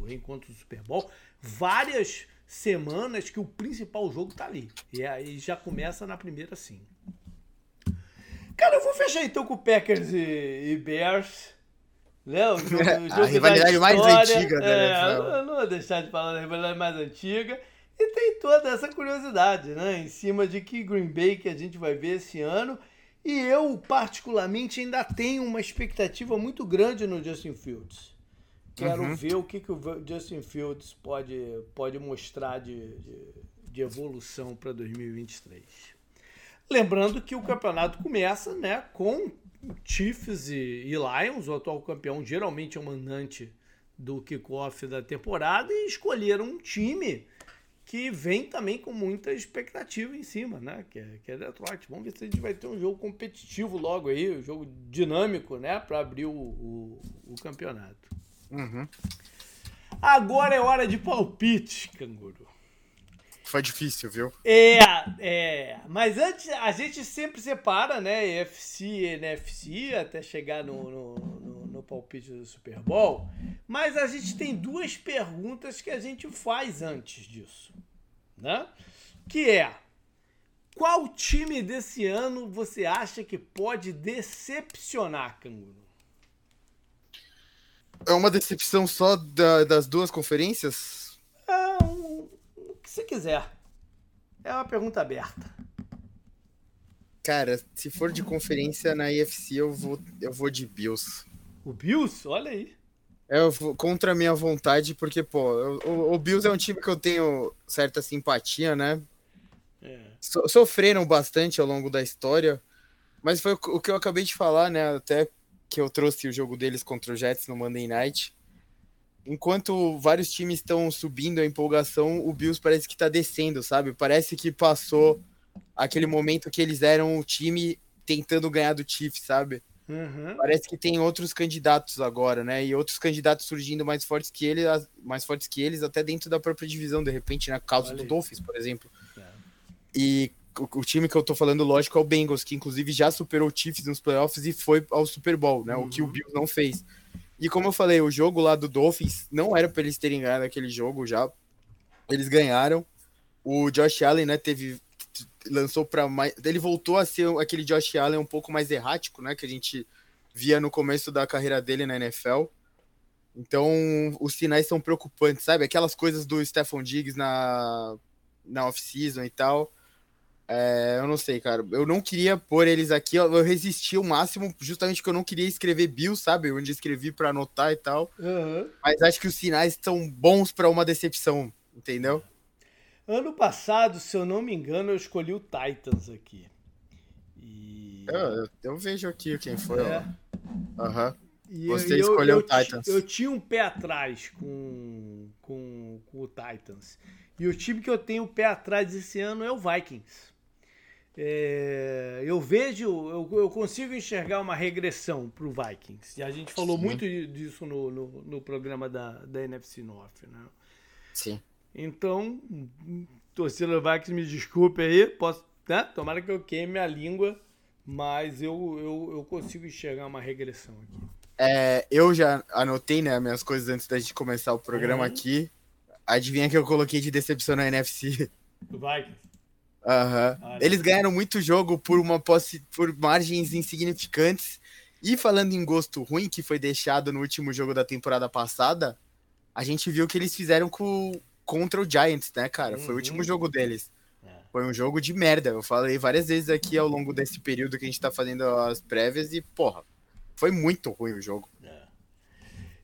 o, reencontro do Super Bowl. Várias semanas que o principal jogo tá ali. E aí já começa na primeira sim. Cara, eu vou fechar então com Packers e, e Bears. Né? O jogo, o jogo a rivalidade mais antiga da é, Eu não vou deixar de falar da rivalidade mais antiga. E tem toda essa curiosidade, né? Em cima de que Green Bay que a gente vai ver esse ano. E eu, particularmente, ainda tenho uma expectativa muito grande no Justin Fields. Quero uhum. ver o que, que o Justin Fields pode, pode mostrar de, de, de evolução para 2023. Lembrando que o campeonato começa né, com Chiefs e, e Lions, o atual campeão geralmente é o mandante do kickoff da temporada, e escolheram um time que vem também com muita expectativa em cima, né? Que é, que é Detroit. Vamos ver se a gente vai ter um jogo competitivo logo aí, um jogo dinâmico, né? Para abrir o, o, o campeonato. Uhum. Agora é hora de palpite, canguru. Foi difícil, viu? É, é. Mas antes, a gente sempre separa, né? EFC e NFC até chegar no, no, no, no palpite do Super Bowl. Mas a gente tem duas perguntas que a gente faz antes disso, né? Que é qual time desse ano você acha que pode decepcionar, Canguru? É uma decepção só da, das duas conferências? É, um, o que você quiser. É uma pergunta aberta. Cara, se for de conferência na IFC, eu vou, eu vou de Bills. O Bills? Olha aí. É, contra a minha vontade, porque, pô, o, o, Bills é um time que eu tenho certa simpatia, né? É. So, sofreram bastante ao longo da história, mas foi o, que eu acabei de falar, né? Até que eu trouxe o jogo deles contra o Jets no Monday Night. Enquanto vários times estão subindo a empolgação, o Bills parece que está descendo, sabe? Parece que passou aquele momento que eles eram o time tentando ganhar do Chiefs, sabe? Uhum. Parece que tem outros candidatos agora, né? E outros candidatos surgindo mais fortes que eles, mais fortes que eles, até dentro da própria divisão, de repente, na causa do Dolphins, por exemplo. É. E o, o, time que eu tô falando, lógico, é o Bengals, que inclusive já superou o Chiefs nos playoffs e foi ao Super Bowl, né? Uhum. O que o uhum. Bills não fez. E como eu falei, o jogo lá do Dolphins não era para eles terem ganhado aquele jogo já. Eles ganharam. O Josh Allen, né, teve lançou para mais, ele voltou a ser aquele Josh Allen um pouco mais errático, né, que a gente via no começo da carreira dele na NFL. Então, os sinais são preocupantes, sabe? Aquelas coisas do Stephon Diggs na na off-season e tal. É, eu não sei, cara. Eu não queria pôr eles aqui. Eu resisti o máximo, justamente porque eu não queria escrever Bill, sabe? Onde escrevi para anotar e tal. Uhum. Mas acho que os sinais estão bons para uma decepção, entendeu? Ano passado, se eu não me engano, eu escolhi o Titans aqui. E... Eu, eu vejo aqui quem foi. É. Aham. Uhum. Você eu, escolheu o Titans. Eu tinha um pé atrás com, com, com o Titans. E o time que eu tenho o pé atrás esse ano é o Vikings. É, eu vejo, eu, eu, consigo enxergar uma regressão para o Vikings. E a gente falou Sim. muito disso no, no, no, programa da, da NFC North, né? Sim. Então, torcida do Vikings, me desculpe aí, posso, né? Tomara que eu queime a língua, mas eu, eu, eu consigo enxergar uma regressão aqui. É, eu já anotei né, minhas coisas antes da gente começar o programa uhum. aqui. Adivinha que eu coloquei de decepção na NFC? Do Vikings. Uhum. Eles ganharam muito jogo por uma posse, por margens insignificantes. E falando em gosto ruim, que foi deixado no último jogo da temporada passada, a gente viu que eles fizeram com, contra o Giants, né, cara? Foi o último uhum. jogo deles. É. Foi um jogo de merda. Eu falei várias vezes aqui ao longo desse período que a gente tá fazendo as prévias e, porra, foi muito ruim o jogo. É.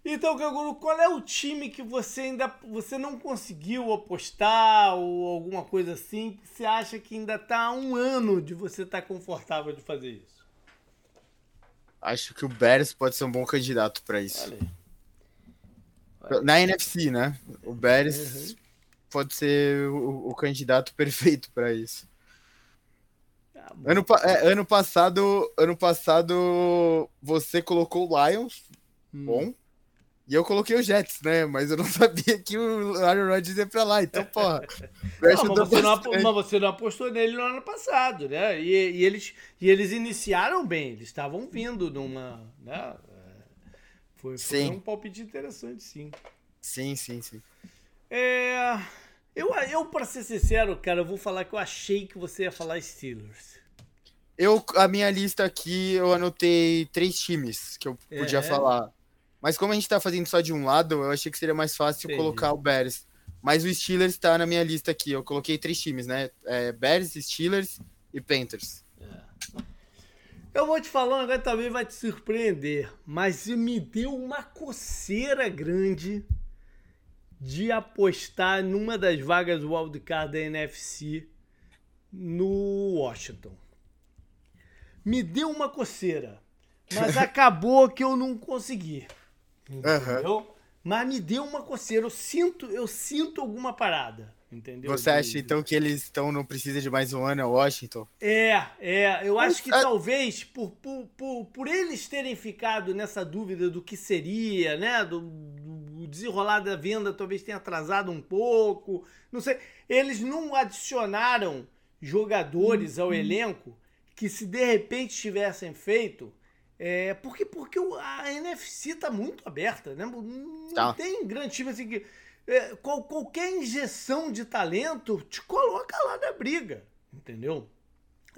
Então, Canguru, qual é o time que você ainda você não conseguiu apostar ou alguma coisa assim que você acha que ainda está há um ano de você estar tá confortável de fazer isso? Acho que o Bears pode ser um bom candidato para isso. Na NFC, né? O Bears uhum. pode ser o, o candidato perfeito para isso. Ah, ano, é, ano passado, ano passado você colocou o Lions, hum. bom. E eu coloquei o Jets, né? Mas eu não sabia que o Aaron Rodgers ia pra lá. Então, porra. Não, mas, você não, mas, você não, apostou nele no ano passado, né? E, e eles, e eles iniciaram bem. Eles estavam vindo numa. Né? Foi, foi um palpite interessante, sim. Sim, sim, sim. É, eu, eu, pra ser sincero, cara, eu vou falar que eu achei que você ia falar Steelers. Eu, a minha lista aqui, eu anotei três times que eu podia é. falar. Mas como a gente tá fazendo só de um lado, eu achei que seria mais fácil Entendi. colocar o Bears. Mas o Steelers tá na minha lista aqui. Eu coloquei três times, né? É, Bears, Steelers e Panthers. É. Eu vou te falar, agora também vai te surpreender. Mas me deu uma coceira grande de apostar numa das vagas do wildcard da NFC no Washington. Me deu uma coceira. Mas acabou que eu não consegui. Entendeu? Uhum. Mas me deu uma coceira. Eu sinto, eu sinto alguma parada. Entendeu? Você acha de... então que eles estão não precisa de mais um ano ao Washington? É, é. Eu acho que é... talvez por, por, por, por, eles terem ficado nessa dúvida do que seria, né? Do, do desenrolar da venda talvez tenha atrasado um pouco. Não sei. Eles não adicionaram jogadores ao elenco que se de repente tivessem feito. É, porque porque a NFC tá muito aberta, né? Não tá. tem grande time assim que é, qual, qualquer injeção de talento te coloca lá na briga, entendeu?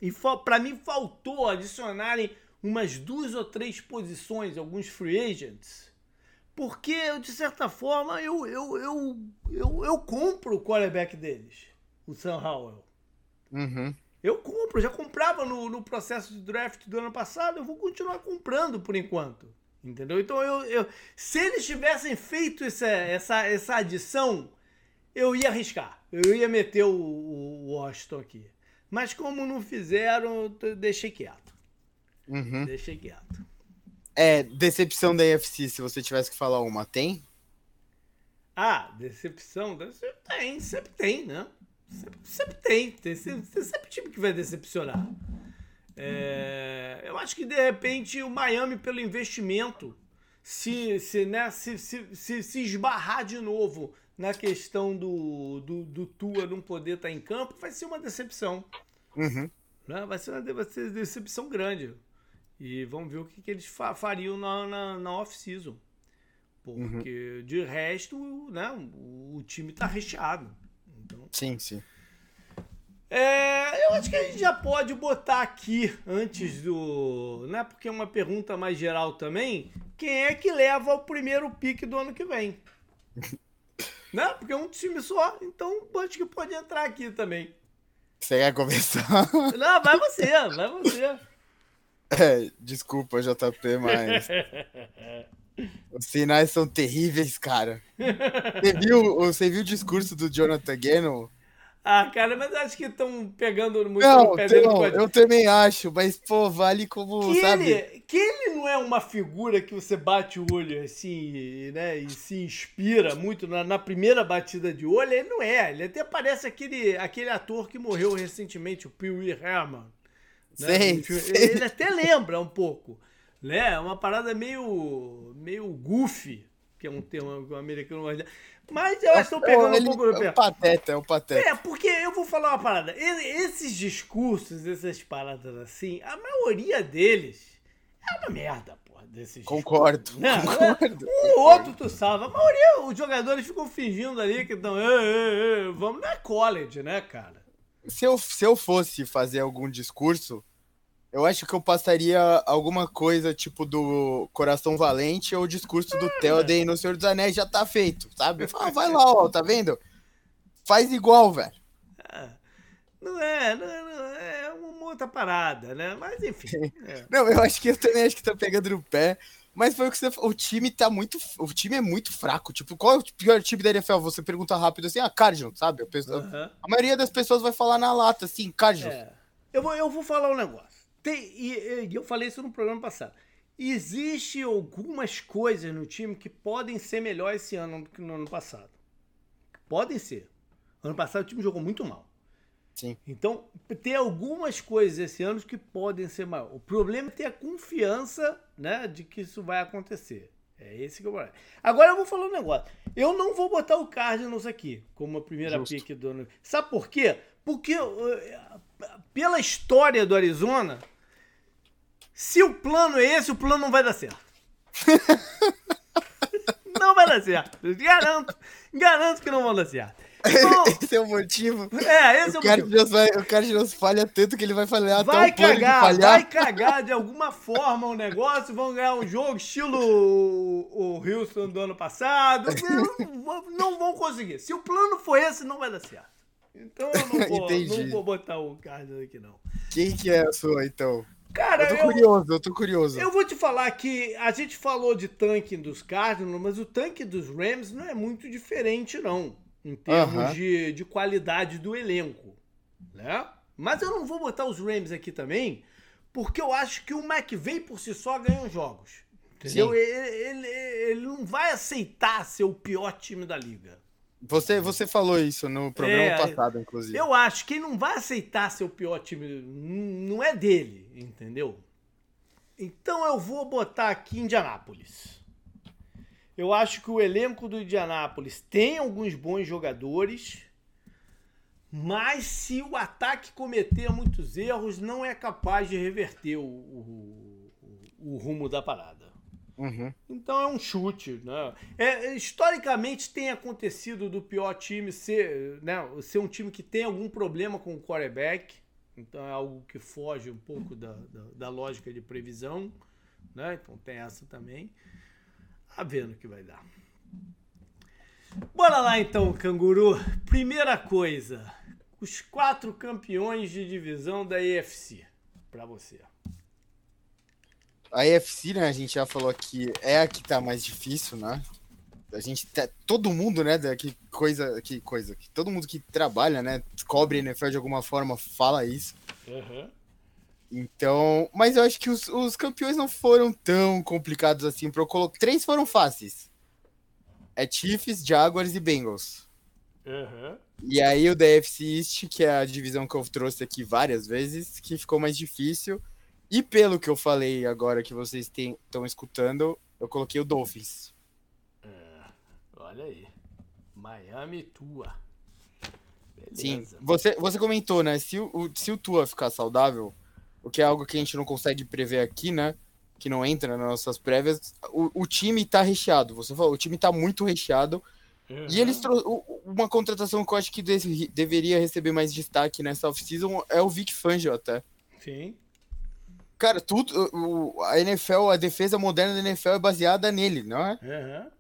E para mim faltou adicionarem umas duas ou três posições, alguns free agents, porque de certa forma eu, eu, eu, eu, eu compro o quarterback deles, o Sam Howell. Uhum. Eu compro, já comprava no, no processo de draft do ano passado, eu vou continuar comprando por enquanto. Entendeu? Então, eu, eu, se eles tivessem feito essa, essa, essa adição, eu ia arriscar. Eu ia meter o, o Washington aqui. Mas como não fizeram, eu deixei quieto. Uhum. Deixei quieto. É, decepção da EFC, se você tivesse que falar uma, tem? Ah, decepção? Tem, sempre tem, né? Sempre, sempre tem. Tem sempre, tem sempre time que vai decepcionar. É, eu acho que de repente o Miami, pelo investimento, se, se, né, se, se, se, se esbarrar de novo na questão do, do, do Tua não poder estar em campo, vai ser uma decepção. Uhum. Né? Vai, ser uma, vai ser uma decepção grande. E vamos ver o que, que eles fa fariam na, na, na off-season. Porque uhum. de resto, né, o, o time está recheado. Então, sim, sim. É, eu acho que a gente já pode botar aqui, antes do. Né, porque é uma pergunta mais geral também. Quem é que leva o primeiro pique do ano que vem? né? Porque é um time só, então acho que pode entrar aqui também. Você quer começar? Não, vai você, vai você. É, desculpa, JP, mas. Os sinais são terríveis, cara. Você viu, você viu o discurso do Jonathan Gannon? Ah, cara, mas acho que estão pegando muito não, pé dele. Não, eu também acho, mas, pô, vale como, que sabe? Ele, que ele não é uma figura que você bate o olho assim, né, e se inspira muito na, na, primeira batida de olho, ele não é. Ele até parece aquele, aquele ator que morreu recentemente, o Pee Wee Herman. Né? Sim, Ele até lembra um pouco, né? É uma parada meio, meio goofy, que é um termo que o americano gosta mas eu estou pegando ele, um pouco do pé. É o pateta, é o pateta. É, porque eu vou falar uma parada. Esses discursos, essas paradas assim, a maioria deles é uma merda, porra, desses Concordo. Né? concordo. Um ou outro tu salva. A maioria, os jogadores ficam fingindo ali que estão. Vamos na college, né, cara? Se eu, se eu fosse fazer algum discurso, eu acho que eu passaria alguma coisa tipo do Coração Valente ou o discurso do é, Theoden no Senhor dos Anéis já tá feito, sabe? Ah, vai lá, ó, tá vendo? Faz igual, velho. É, não é, não é, não é, é uma outra parada, né? Mas enfim. É. Não, eu acho que eu também acho que tá pegando no pé. Mas foi o que você falou. O time tá muito. O time é muito fraco. Tipo, qual é o pior time da NFL? Você pergunta rápido assim, ah, Cardinals, sabe? A, pessoa, a maioria das pessoas vai falar na lata, assim, Cardinals. É. Eu, vou, eu vou falar um negócio. Tem, e, e eu falei isso no programa passado. Existe algumas coisas no time que podem ser melhor esse ano do que no ano passado. Podem ser. Ano passado o time jogou muito mal. Sim. Então, tem algumas coisas esse ano que podem ser maior. O problema é ter a confiança né, de que isso vai acontecer. É esse que eu vou. Agora eu vou falar um negócio. Eu não vou botar o Cardinals aqui como a primeira Justo. pick do ano. Sabe por quê? Porque uh, pela história do Arizona, se o plano é esse, o plano não vai dar certo. não vai dar certo. Garanto. Garanto que não vai dar certo. Então, esse é o motivo. É, esse o é o motivo. Vai, o Cardinals falha tanto que ele vai falhar vai até cagar, Vai cagar de alguma forma o negócio, vão ganhar um jogo estilo o, o Houston do ano passado. Não, não vão conseguir. Se o plano for esse, não vai dar certo. Então eu não vou, não vou botar o Cardinals aqui, não. Quem que é a sua, então? Cara, eu tô curioso, eu tô curioso. Eu vou te falar que a gente falou de tanque dos Cardinals, mas o tanque dos Rams não é muito diferente, não. Em termos uh -huh. de, de qualidade do elenco. Né? Mas eu não vou botar os Rams aqui também, porque eu acho que o McVay por si só ganha os jogos. Entendeu? Ele, ele, ele, não vai aceitar ser o pior time da liga. Você, você falou isso no programa é, passado, inclusive. Eu acho que ele não vai aceitar ser o pior time. Não é dele, entendeu? Então eu vou botar aqui Indianápolis. Eu acho que o elenco do Indianápolis tem alguns bons jogadores, mas se o ataque cometer muitos erros, não é capaz de reverter o, o, o, o rumo da parada. Uhum. Então é um chute. Né? É, historicamente tem acontecido do pior time ser, né, ser um time que tem algum problema com o quarterback. Então é algo que foge um pouco da, da, da lógica de previsão. Né? Então tem essa também. A ver no que vai dar. Bora lá então, canguru. Primeira coisa: os quatro campeões de divisão da EFC. Para você. A EFC, né, a gente já falou aqui, é a que tá mais difícil, né? A gente tá, todo mundo, né, que coisa, que coisa, que todo mundo que trabalha, né, cobre NFL de alguma forma fala isso. Uhum. Então, mas eu acho que os, os campeões não foram tão complicados assim para eu colocar. Três foram fáceis. É Chiefs, Jaguars e Bengals. Uhum. E aí o DFC East, que é a divisão que eu trouxe aqui várias vezes, que ficou mais difícil. E pelo que eu falei agora que vocês estão escutando, eu coloquei o Dolphins. Olha aí. Miami Tua. Beleza. Sim, você, você comentou, né? Se o, se o Tua ficar saudável, o que é algo que a gente não consegue prever aqui, né? Que não entra nas nossas prévias, o, o time tá recheado. Você falou, o time tá muito recheado. Uhum. E eles uma contratação que eu acho que de, deveria receber mais destaque nessa off-season é o Vic Fangio até. Sim. Cara, tudo. O, a NFL, a defesa moderna da NFL é baseada nele, não é? Uhum.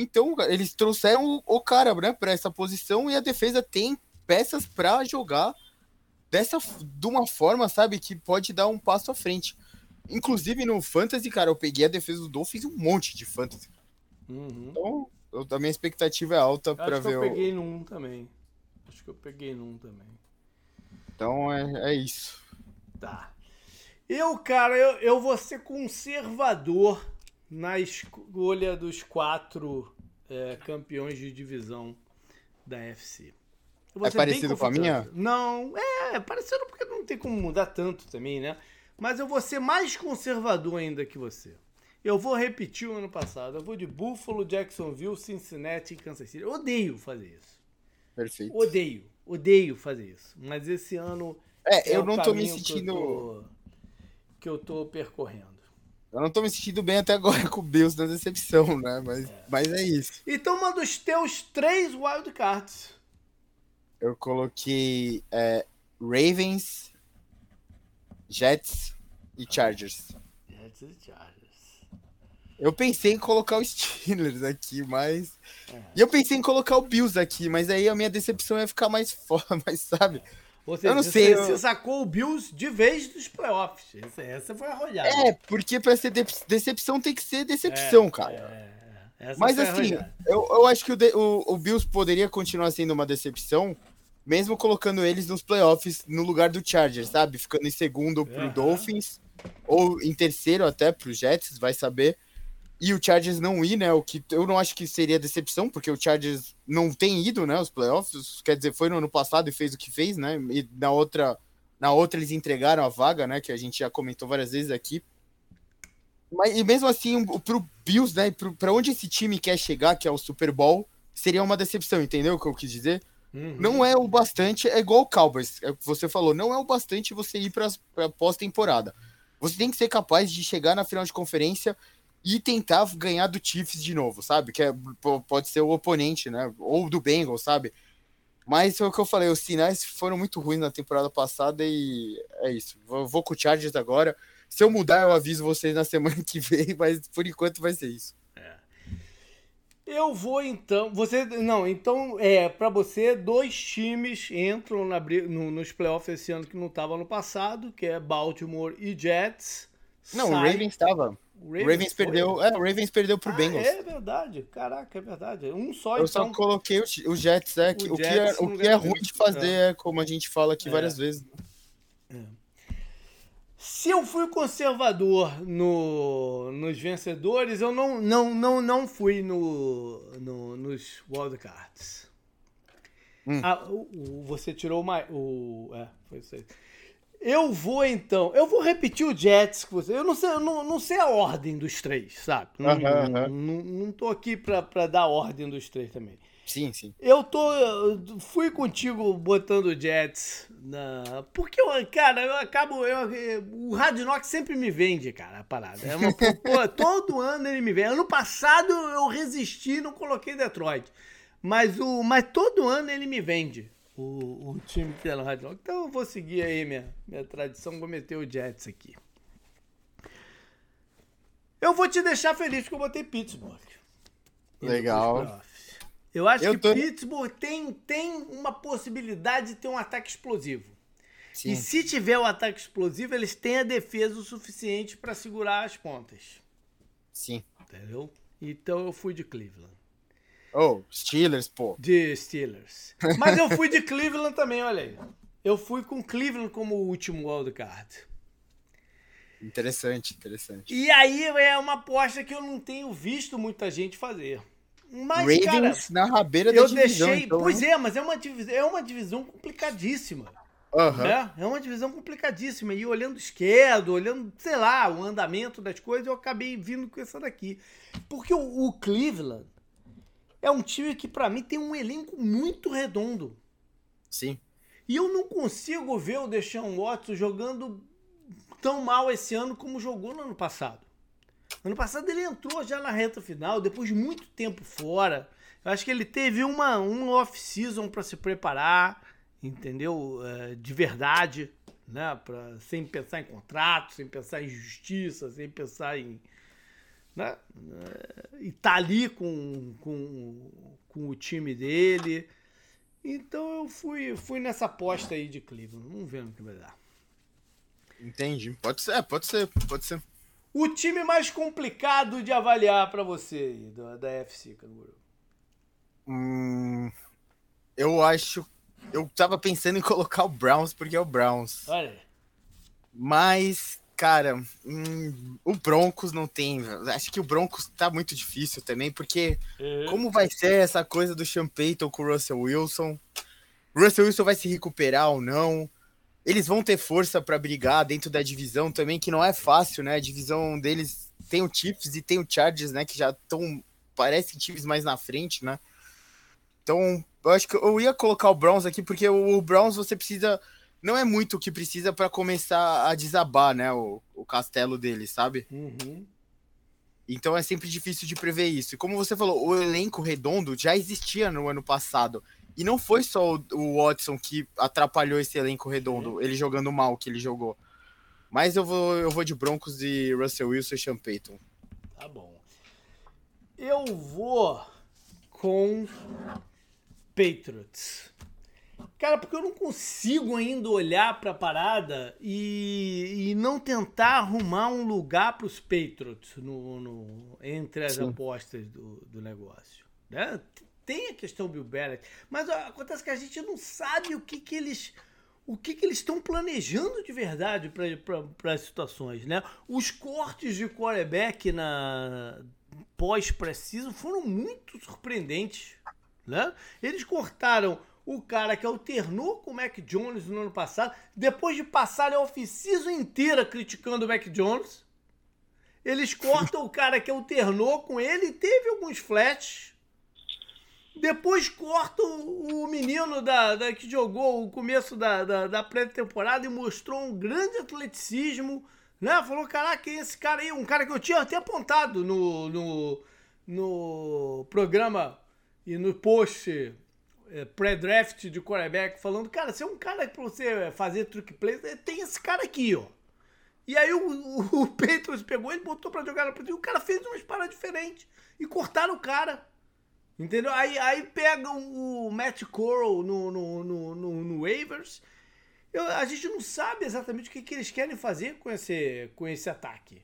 Então, eles trouxeram o, cara, né, pra essa posição e a defesa tem peças para jogar dessa de uma forma, sabe, que pode dar um passo à frente. Inclusive no Fantasy, cara, eu peguei a defesa do Dolphins um monte de Fantasy. Uhum. Então, eu, a minha expectativa é alta para ver. Acho que eu peguei num também. Acho que eu peguei num também. Então é, é isso. Tá. Eu, cara, eu, eu vou ser conservador na escolha dos quatro é, campeões de divisão da FC. É parecido com a minha? Não, é, é parecido porque não tem como mudar tanto também, né? Mas eu vou ser mais conservador ainda que você. Eu vou repetir o ano passado. Eu vou de Buffalo, Jacksonville, Cincinnati e Kansas City. Eu odeio fazer isso. Perfeito. Odeio, odeio fazer isso. Mas esse ano. É, é eu não tô me sentindo que eu tô percorrendo. Eu não tô me sentindo bem até agora com o Bills na decepção, né? Mas é, mas é isso. Então manda os teus três wildcards. Eu coloquei é, Ravens, Jets e Chargers. Jets e Chargers. Eu pensei em colocar os Steelers aqui, mas. É. E eu pensei em colocar o Bills aqui, mas aí a minha decepção ia ficar mais foda, mas sabe? Ou seja, eu não sei. Você, eu... sacou o Bills de vez dos playoffs. Essa, essa foi a rolhada. É, porque pra ser de decepção tem que ser decepção, é, cara. É, é. Mas assim, eu, eu acho que o, o, o Bills poderia continuar sendo uma decepção, mesmo colocando eles nos playoffs no lugar do Chargers, sabe? Ficando em segundo pro uhum. Dolphins, ou em terceiro até pro Jets, vai saber e o Chargers não ir, né? O que eu não acho que seria decepção, porque o Chargers não tem ido, né? Os playoffs, quer dizer, foi no ano passado e fez o que fez, né? E na outra, na outra eles entregaram a vaga, né? Que a gente já comentou várias vezes aqui. Mas e mesmo assim, pro Bills, né? Para onde esse time quer chegar, que é o Super Bowl, seria uma decepção, entendeu o que eu quis dizer? Uhum. Não é o bastante, é igual o Cowboys, é você falou, não é o bastante você ir para pós-temporada. Você tem que ser capaz de chegar na final de conferência e tentar ganhar do Chiefs de novo, sabe? Que é, pode ser o oponente, né? Ou do Bengals, sabe? Mas é o que eu falei, os sinais foram muito ruins na temporada passada e é isso. Vou, vou com o Chargers agora. Se eu mudar, eu aviso vocês na semana que vem, mas por enquanto vai ser isso. É. Eu vou então. Você. Não, então, é, para você, dois times entram na, no, nos playoffs esse ano que não estavam no passado, que é Baltimore e Jets. Não, Sai... o Ravens estava. O Ravens, Ravens perdeu, é, o Ravens perdeu pro ah, Bengals. É verdade, caraca, é verdade. Um só Eu então... só coloquei o, Jets, é, o, o Jets, que é, o que é ruim de fazer, é. é. como a gente fala aqui é. várias vezes. Né? É. Se eu fui conservador no, nos vencedores, eu não, não, não, não fui no, no, nos wildcards. Hum. Ah, o, o, você tirou. O, é, foi isso aí. Eu vou então. Eu vou repetir o Jets que você. Eu não sei, eu não, não sei a ordem dos três, sabe? Não, uh -huh. não, não, não tô aqui pra, pra dar a ordem dos três também. Sim, sim. Eu tô. Eu fui contigo botando o Jets na. Porque, eu, cara, eu acabo. Eu, o Radinox sempre me vende, cara, a parada. É uma, pô, todo ano ele me vende. Ano passado eu resisti e não coloquei Detroit. Mas, o, mas todo ano ele me vende. O, o time que é no Radinox. Então eu vou seguir aí minha, minha tradição, vou meter o Jets aqui. Eu vou te deixar feliz porque eu botei Pittsburgh. Legal. Eu acho eu que tô... Pittsburgh tem, tem uma possibilidade de ter um ataque explosivo. Sim. E se tiver o um ataque explosivo, eles têm a defesa o suficiente para segurar as pontas. Sim. Entendeu? Então eu fui de Cleveland. Oh, Steelers, pô. De Steelers. Mas eu fui de Cleveland também, olha aí. Eu fui com Cleveland como o último wildcard. Interessante, interessante. E aí é uma aposta que eu não tenho visto muita gente fazer. Mas, Ravens cara, na rabeira da eu divisão. Deixei, então, pois né? é, mas é uma, divisão, é uma divisão complicadíssima. Uhum. Né? É uma divisão complicadíssima. E olhando esquerdo, olhando, sei lá, o andamento das coisas, eu acabei vindo com essa daqui. Porque o, o Cleveland é um time que, para mim, tem um elenco muito redondo. Sim. E eu não consigo ver o Deshaun Watson jogando tão mal esse ano como jogou no ano passado. Ano passado ele entrou já na reta final, depois de muito tempo fora. Eu acho que ele teve uma, um off-season para se preparar, entendeu? É, de verdade, né? Pra, sem pensar em contrato, sem pensar em justiça, sem pensar em. Né? É, e tá ali com, com, com o time dele. Então eu fui, fui nessa aposta aí de Cleveland. Vamos ver no que vai dar. Entendi. Pode ser, pode ser, pode ser. O time mais complicado de avaliar para você aí, da, da FC, Canguru? Hum, eu acho. Eu tava pensando em colocar o Browns porque é o Browns. Olha. Mas, cara, hum, o Broncos não tem. Acho que o Broncos tá muito difícil também, porque uhum. como vai ser essa coisa do Sean Payton com o Russell Wilson? Russell Wilson vai se recuperar ou não? eles vão ter força para brigar dentro da divisão também, que não é fácil, né? A divisão deles tem o Chiefs e tem o Chargers, né? Que já estão, parecem times mais na frente, né? Então, eu acho que eu ia colocar o Browns aqui, porque o Browns você precisa. Não é muito o que precisa para começar a desabar, né? O, o castelo deles, sabe? Uhum. Então é sempre difícil de prever isso. E como você falou, o elenco redondo já existia no ano passado. E não foi só o, Watson que atrapalhou esse elenco redondo, ele jogando mal que ele jogou. Mas eu vou, eu vou de Broncos de Russell Wilson e Sean Payton. Tá bom. Eu vou com Patriots. Cara, porque eu não consigo ainda olhar para a parada e, e não tentar arrumar um lugar para os Patriots no, no, entre as Sim. apostas do, do negócio. Né? tem a questão Bill Belichick, mas ó, acontece que a gente não sabe o que, que eles o que, que eles estão planejando de verdade para as situações, né? Os cortes de quarterback na pós-preciso foram muito surpreendentes, né? Eles cortaram o cara que alternou com o Mac Jones no ano passado, depois de passar a off-season inteira criticando o Mac Jones, eles cortam o cara que alternou com ele e teve alguns flashes, depois corta o, menino da, da, que jogou o começo da, da, da pré-temporada e mostrou um grande atleticismo. Né? Falou, caraca, esse cara aí, um cara que eu tinha até apontado no, no, no programa e no post pré-draft de quarterback, falando, cara, você é um cara para você fazer truque play, tem esse cara aqui, ó. E aí o, o, Patriots pegou ele, botou para jogar na e o cara fez uma paradas diferente e cortaram o cara. Entendeu? Aí, aí pegam o Matt Corral no, no, no, no, no waivers. Eu, a gente não sabe exatamente o que, que eles querem fazer com esse, com esse ataque.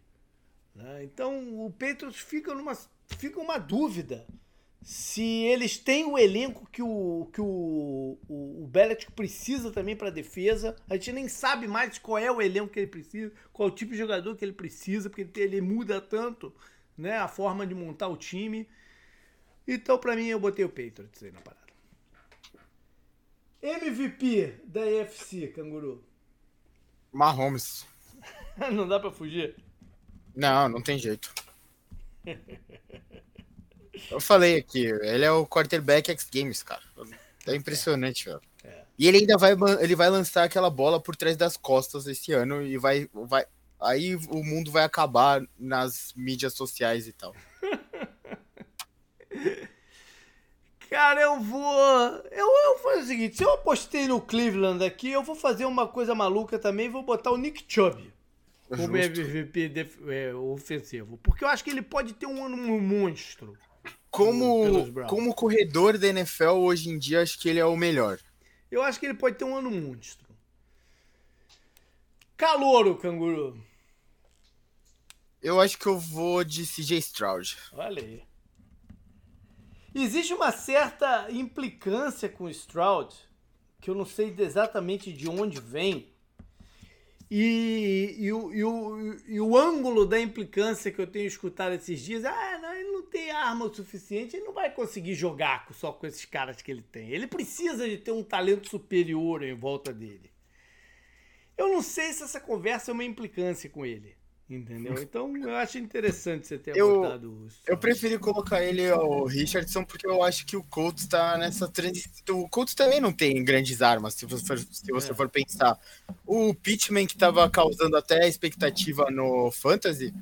Né? Então o Patriots fica numa fica uma dúvida se eles têm o elenco que o, que o, o, o Belichick precisa também para defesa. A gente nem sabe mais qual é o elenco que ele precisa, qual é o tipo de jogador que ele precisa, porque ele, ele muda tanto né, a forma de montar o time. Então, para mim, eu botei o Patriots aí na parada. MVP da EFC, canguru. Mahomes. não dá pra fugir? Não, não tem jeito. Eu falei aqui, ele é o quarterback X Games, cara. É impressionante, velho. É. E ele ainda vai, ele vai lançar aquela bola por trás das costas esse ano e vai, vai. Aí o mundo vai acabar nas mídias sociais e tal. Cara, eu vou. Eu, eu vou fazer o seguinte: se eu apostei no Cleveland aqui, eu vou fazer uma coisa maluca também. Vou botar o Nick Chubb como MVP def... é, ofensivo. Porque eu acho que ele pode ter um ano monstro. Como, como corredor da NFL hoje em dia, acho que ele é o melhor. Eu acho que ele pode ter um ano monstro. Calouro, canguru. Eu acho que eu vou de CJ Stroud. Olha aí. Existe uma certa implicância com o Stroud, que eu não sei exatamente de onde vem. E, e, o, e, o, e o ângulo da implicância que eu tenho escutado esses dias, ah, não, ele não tem arma o suficiente, ele não vai conseguir jogar só com esses caras que ele tem. Ele precisa de ter um talento superior em volta dele. Eu não sei se essa conversa é uma implicância com ele. Entendeu? Então eu acho interessante você ter eu, o Eu preferi colocar ele ao Richardson porque eu acho que o Colts está nessa transição. O Colts também não tem grandes armas, se você for, se você é. for pensar. O Pittman, que estava causando até expectativa no Fantasy,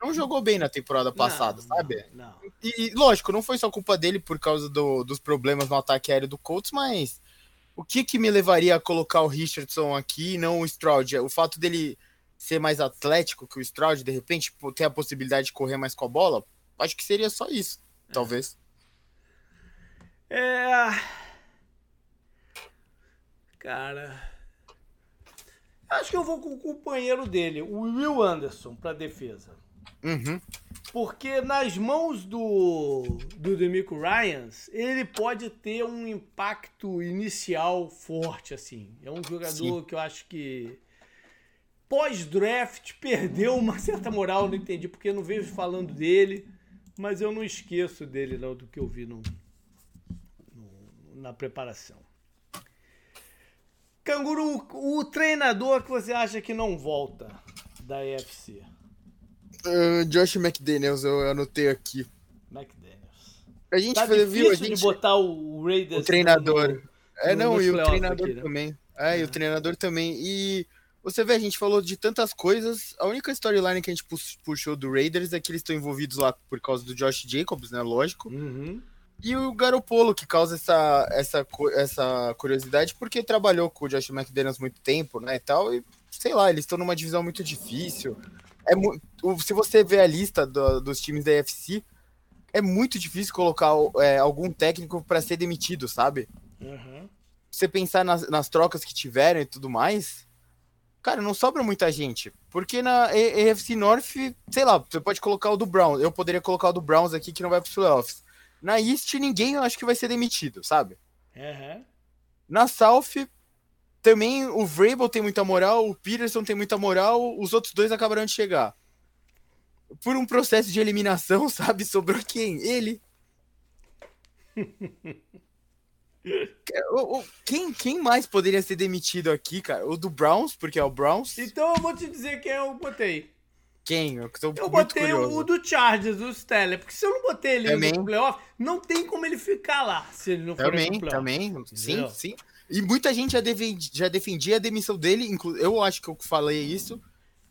não jogou bem na temporada passada, não, sabe? Não, não. E lógico, não foi só culpa dele por causa do, dos problemas no ataque aéreo do Colts, mas o que, que me levaria a colocar o Richardson aqui e não o Stroud? O fato dele ser mais atlético que o Stroud, de repente, ter a possibilidade de correr mais com a bola, acho que seria só isso, é. talvez. É. Cara. Acho que eu vou com o companheiro dele, o Will Anderson, para defesa. Uhum. Porque nas mãos do, do Demico Ryans, ele pode ter um impacto inicial forte, assim. É um jogador Sim. que eu acho que pós-draft perdeu uma certa moral, não entendi porque eu não vejo falando dele, mas eu não esqueço dele não, do que eu vi no, no, na preparação. Canguru, o treinador que você acha que não volta da EFC? Uh, Josh McDaniels, eu anotei aqui. McDaniels. A gente tá viu a gente de botar o Raiders o treinador. No, é não, e o treinador aqui, né? também. É, é, e o é. treinador também. E você vê, a gente falou de tantas coisas. A única storyline que a gente puxou do Raiders é que eles estão envolvidos lá por causa do Josh Jacobs, né? Lógico. Uhum. E o Garopolo, que causa essa, essa, essa curiosidade, porque trabalhou com o Josh McDaniels muito tempo, né? E tal, e sei lá, eles estão numa divisão muito difícil. É se você vê a lista do, dos times da UFC, é muito difícil colocar é, algum técnico para ser demitido, sabe? Uhum. Você pensar nas, nas trocas que tiveram e tudo mais, cara, não sobra muita gente. Porque na AFC North, sei lá, você pode colocar o do Browns. Eu poderia colocar o do Browns aqui que não vai para os playoffs. Na East, ninguém eu acho que vai ser demitido, sabe? Uhum. Na South, também o Vrabel tem muita moral, o Peterson tem muita moral, os outros dois acabaram de chegar. Por um processo de eliminação, sabe? Sobrou quem? Ele. Quem, quem mais poderia ser demitido aqui, cara? O do Browns, porque é o Browns. Então eu vou te dizer quem eu botei. Quem? Eu, tô eu botei curioso. o do Chargers, o Steller. Porque se eu não botei ele também. no playoff, não tem como ele ficar lá se ele não for também, no playoff. Também, sim, sim. E muita gente já, defendi, já defendia a demissão dele. Eu acho que eu falei isso.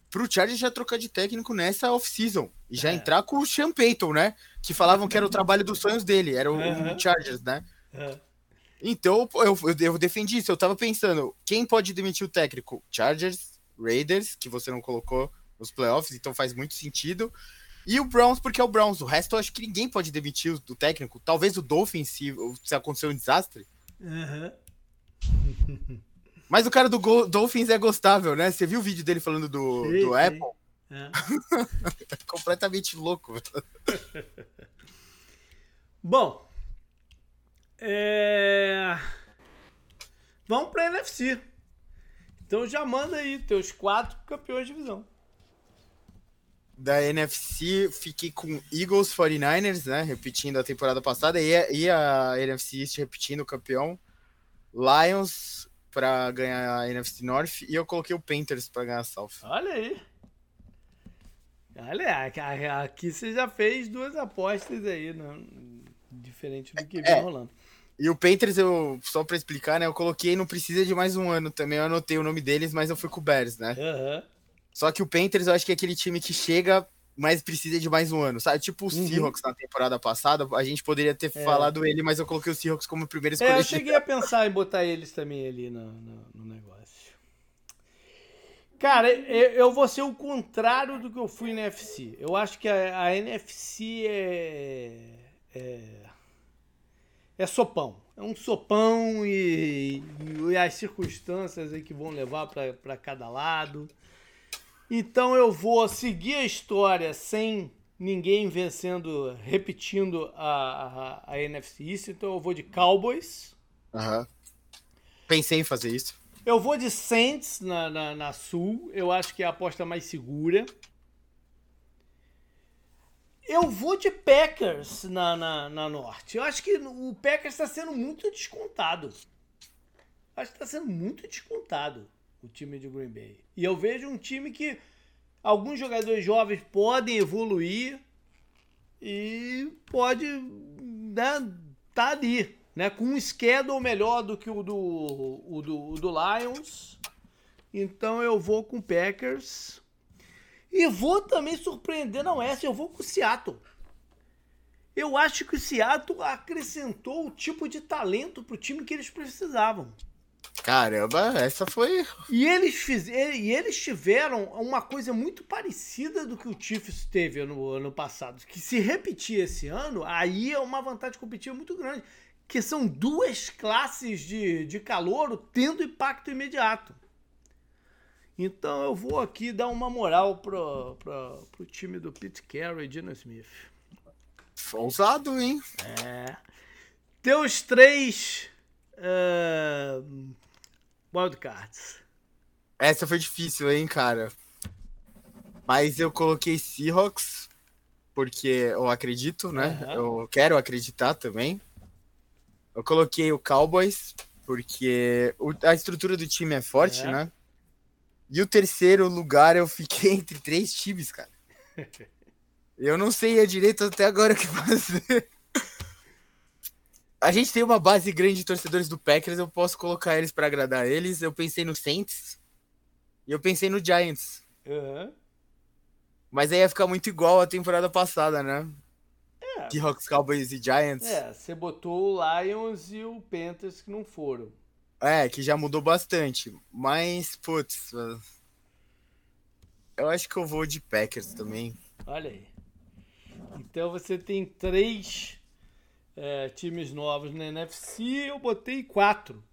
Pro Chargers já trocar de técnico nessa off-season. E já é. entrar com o Sean Payton, né? Que falavam que era o trabalho dos sonhos dele. Era o, uhum. Chargers, né? Uhum. Então, eu, eu, eu defendi isso. Eu tava pensando, quem pode demitir o técnico? Chargers, Raiders, que você não colocou nos playoffs, então faz muito sentido. E o Browns, porque é o Browns. O resto eu acho que ninguém pode demitir o, o técnico. Talvez o Dolphins, se, se acontecer um desastre. Uhum. Mas o cara do Go Dolphins é gostável, né? Você viu o vídeo dele falando do, sim, do sim. Apple? É. Completamente louco. Bom, é... Vamos para NFC. Então já manda aí teus quatro campeões de divisão. Da NFC, fiquei com Eagles 49ers, né? Repetindo a temporada passada. E a, e a NFC East repetindo o campeão. Lions para ganhar a NFC North e eu coloquei o Panthers para ganhar a South. Olha aí. Olha, aqui você já fez duas apostas aí, não, diferente do que vem é. rolando. E o Panthers, eu, só pra explicar, né? Eu coloquei não precisa de mais um ano também. Eu anotei o nome deles, mas eu fui com o Bears, né? Uhum. Só que o Panthers, eu acho que é aquele time que chega, mas precisa de mais um ano, sabe? Tipo o uhum. Seahawks na temporada passada, a gente poderia ter é. falado ele, mas eu coloquei o Seahawks como primeiro escolha. É, eu cheguei a pensar em botar eles também ali no, no, no negócio. Cara, eu, eu, vou ser o contrário do que eu fui na NFC. Eu acho que a, a NFC é, é, é sopão. É um sopão e, e as circunstâncias aí que vão levar para cada lado. Então eu vou seguir a história sem ninguém vencendo, repetindo a, a, a NFC East. Então eu vou de Cowboys. Uhum. Pensei em fazer isso. Eu vou de Saints na, na, na, Sul. Eu acho que é a aposta mais segura. Eu vou de Packers na, na, na Norte. Eu acho que o Packers está sendo muito descontado. Acho que está sendo muito descontado o time de Green Bay. E eu vejo um time que alguns jogadores jovens podem evoluir e pode né, tá ali né, com um schedule melhor do que o do, o do, o do Lions. Então eu vou com Packers. E vou também surpreender na Oeste, eu vou com o Seattle. Eu acho que o Seattle acrescentou o tipo de talento para o time que eles precisavam. Caramba, essa foi. E eles, fiz... e eles tiveram uma coisa muito parecida do que o Chiefs teve no ano passado. Que se repetir esse ano, aí é uma vantagem competitiva muito grande que são duas classes de, de calor tendo impacto imediato. Então eu vou aqui dar uma moral pro, pro, pro time do Pete Carroll e Gino Smith. Ousado, hein? É. Teus três uh, wildcards. Essa foi difícil, hein, cara? Mas eu coloquei Seahawks, porque eu acredito, né? Uhum. Eu quero acreditar também. Eu coloquei o Cowboys, porque a estrutura do time é forte, é. né? E o terceiro lugar eu fiquei entre três times, cara. Eu não sei a direito até agora o que fazer. A gente tem uma base grande de torcedores do Packers, eu posso colocar eles para agradar eles. Eu pensei no Saints e eu pensei no Giants. Uhum. Mas aí ia ficar muito igual a temporada passada, né? É. Seahawks, Cowboys e Giants. É, você botou o Lions e o Panthers que não foram. É, que já mudou bastante. Mas, putz. Eu acho que eu vou de Packers também. Olha aí. Então você tem três é, times novos na NFC. Eu botei quatro.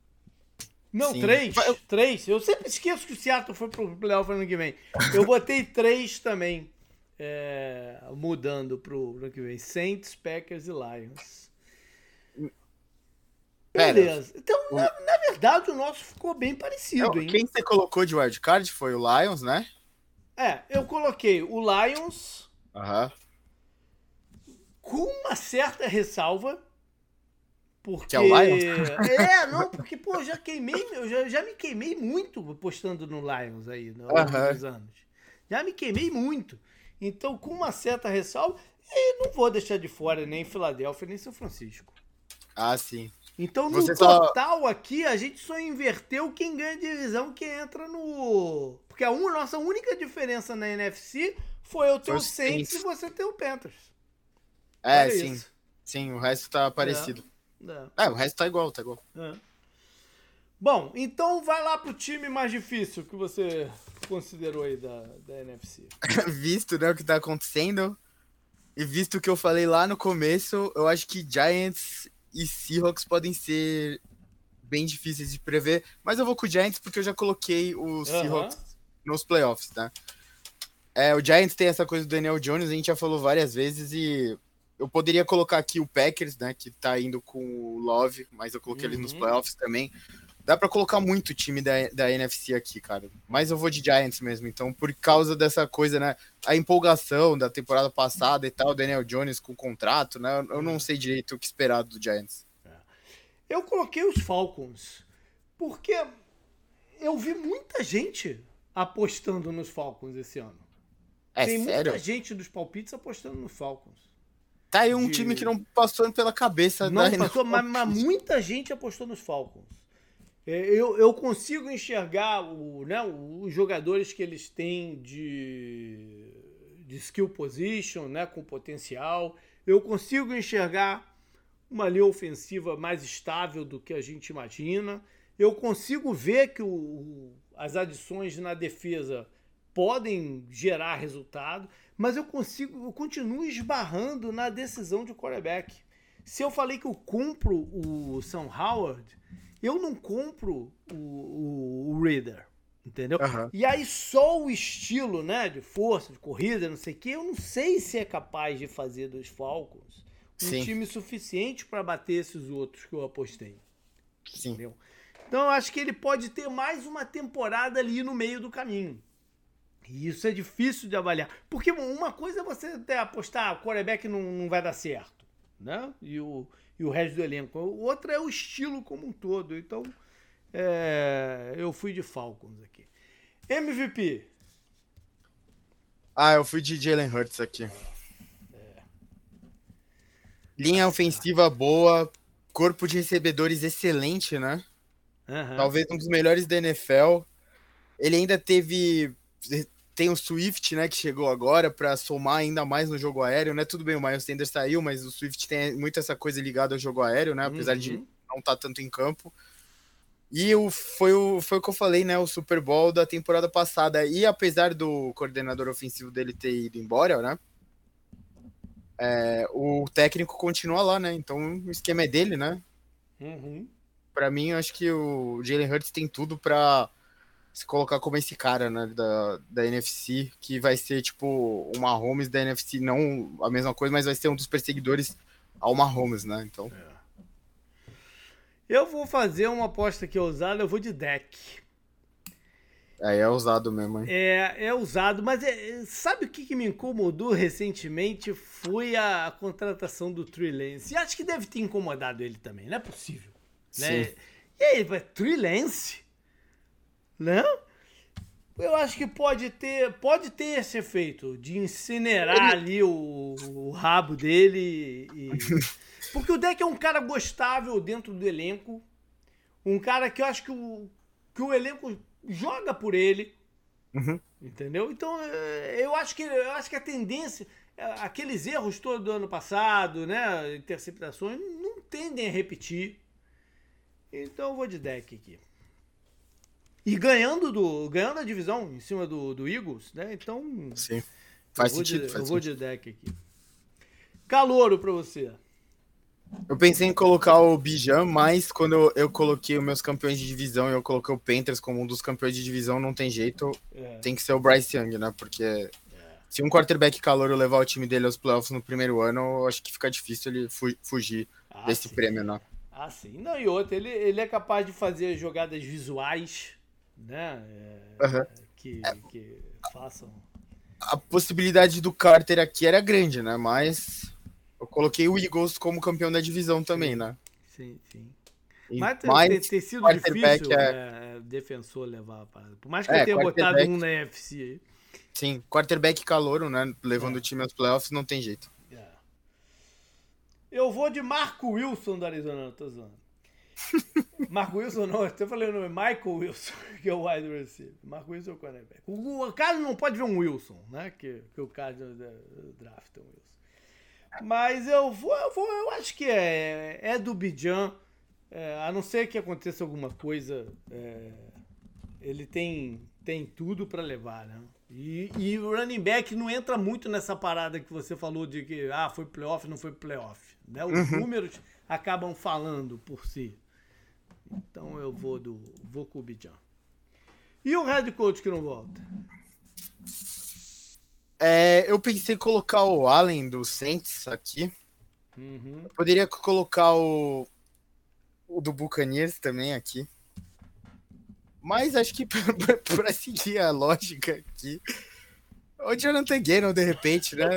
Não, Sim. três. Eu... Três. Eu sempre esqueço que o Seattle foi pro playoff ano que vem. Eu botei três também é, mudando pro ano que vem. Saints, Packers e Lions. Beleza. Então, na, na, verdade, o nosso ficou bem parecido, hein? Quem você colocou de wildcard foi o Lions, né? É, eu coloquei o Lions. Aham. Com uma certa ressalva. Porque. Que é o Lions? É, não, porque, pô, já queimei, eu já, já me queimei muito postando no Lions aí, nos últimos anos. Já me queimei muito. Então, com uma certa ressalva, e não vou deixar de fora nem Filadélfia, nem São Francisco. Ah, sim. Então, no Você total aqui, a gente só inverteu quem ganha divisão, quem entra no. Porque a un... nossa única diferença na NFC foi eu ter o Saints e você ter o Panthers. É, Olha sim. Isso. Sim, o resto tá parecido. É, é. é o resto tá igual, tá igual. É. Bom, então vai lá pro time mais difícil que você considerou aí da, da NFC? visto né, o que tá acontecendo e visto o que eu falei lá no começo, eu acho que Giants e Seahawks podem ser bem difíceis de prever, mas eu vou com o Giants porque eu já coloquei o Seahawks uhum. nos playoffs, tá? É, o Giants tem essa coisa do Daniel Jones, a gente já falou várias vezes e eu poderia colocar aqui o Packers, né, que tá indo com o Love, mas eu coloquei uhum. ele nos uhum. playoffs também. Dá para colocar muito time da, da NFC aqui, cara. Mas eu vou de Giants mesmo. Então, por causa dessa coisa, né? A empolgação da temporada passada e tal, Daniel Jones com contrato, né? Eu não sei direito o que esperar do Giants. É. Eu coloquei os Falcons. Porque eu vi muita gente apostando nos Falcons esse ano. É Tem sério? muita gente dos palpites apostando no Falcons. Tá aí um de- time que não passou pela cabeça Não da passou, mas, mas muita gente apostou nos Falcons. É, Eu, eu consigo enxergar o, né, os jogadores que eles têm de, de skill position, né, com potencial. Eu consigo enxergar uma linha ofensiva mais estável do que a gente imagina. Eu consigo ver que o- as adições na defesa podem gerar resultado, mas eu consigo, eu continuo esbarrando na decisão de quarterback. Se eu falei que eu compro o Sam Howard, eu não compro o, o, o Reader, entendeu? Aham. E aí só o estilo, né, de força, de corrida, não sei o que, eu não sei se é capaz de fazer dos Falcons um Sim. time suficiente para bater esses outros que eu apostei. Sim. Entendeu? Então eu acho que ele pode ter mais uma temporada ali no meio do caminho. E isso é difícil de avaliar. Porque uma coisa é você até apostar, o quarterback não, não vai dar certo, né? E o, e o resto do elenco. Outra é o estilo como um todo. Então, é, eu fui de Falcons aqui. MVP. Ah, eu fui de Jalen Hurts aqui. Linha ofensiva boa, corpo de recebedores excelente, né? Aham. Talvez um dos melhores da NFL. Ele ainda teve. Tem o Swift, né, que chegou agora para somar ainda mais no jogo aéreo, né? Tudo bem, o Miles Sanders saiu, mas o Swift tem muito essa coisa ligada ao jogo aéreo, né? Apesar de Uhum. não estar tanto em campo. E o, foi, o, foi o que eu falei, né? O Super Bowl da temporada passada. E apesar do coordenador ofensivo dele ter ido embora, né? é, o técnico continua lá, né? Então o esquema é dele, né? Uhum. Pra mim, eu acho que o Jalen Hurts tem tudo pra se colocar como esse cara, né, da, da NFC, que vai ser tipo o Mahomes da NFC, não a mesma coisa, mas vai ser um dos perseguidores ao Mahomes, né? Então, Eu vou fazer uma aposta aqui ousada, eu vou de deck. aí é ousado mesmo, hein? É, é usado, mas é- é- sabe o que, que me incomodou recentemente? Foi a contratação do Trey Lance. E acho que deve ter incomodado ele também, não é possível. Né? Sim. E aí, Trey Lance? Não? Eu acho que pode ter, pode ter esse efeito de incinerar ali o, o rabo dele. e- porque o deck é um cara gostável dentro do elenco. Um cara que eu acho que o, que o elenco joga por ele. Uhum. Entendeu? Então, é, eu acho que eu acho que a tendência, é, aqueles erros todos do ano passado, né, interceptações, não tendem a repetir. Então eu vou de deck aqui. E ganhando do ganhando a divisão em cima do, do Eagles, né? Então Sim. Faz sentido, de, faz eu vou sentido. de deck aqui. Calouro pra você. Eu pensei em colocar o Bijan, mas quando eu, eu coloquei os meus campeões de divisão e eu coloquei o Panthers como um dos campeões de divisão, não tem jeito, É, tem que ser o Bryce Young, né? Porque se um quarterback calor levar o time dele aos playoffs no primeiro ano, eu acho que fica difícil ele fu- fugir ah, desse sim. prêmio, né? Ah, sim. Não, e outra, ele, ele é capaz de fazer jogadas visuais, né? é, Aham. que, que façam. a possibilidade do Carter aqui era grande, né? Mas eu coloquei o Eagles como campeão da divisão também, né? Sim, sim. E- Mas ter, ter- sido quarterback difícil é- é, defensor levar a parada. Por mais que É, eu tenha botado um na UFC aí. sim, quarterback calouro, né? Levando É. o time aos playoffs, não tem jeito. É. Eu vou de Marco Wilson do Arizona, tô zoando. Marco Wilson não, eu falei o nome, Michael Wilson, que é o wide receiver. Marco Wilson é o quarterback. O, o cara não pode ver um Wilson, né? Que, que o cara do, do draft é um Wilson. Mas eu vou, eu vou, eu acho que é, é do Bijan. É, a não ser que aconteça alguma coisa, é, ele tem, tem tudo pra levar, né? E, e o running back não entra muito nessa parada que você falou de que ah, foi playoff, não foi playoff. Né? Os números acabam falando por si. Então eu vou do vou com o Bijan. E o head coach que não volta? É, eu pensei em colocar o Allen do Saints aqui. Uhum. Eu poderia colocar o, o do Buccaneers também aqui. Mas acho que pra seguir a lógica aqui. O Jonathan Gannon, de repente, né?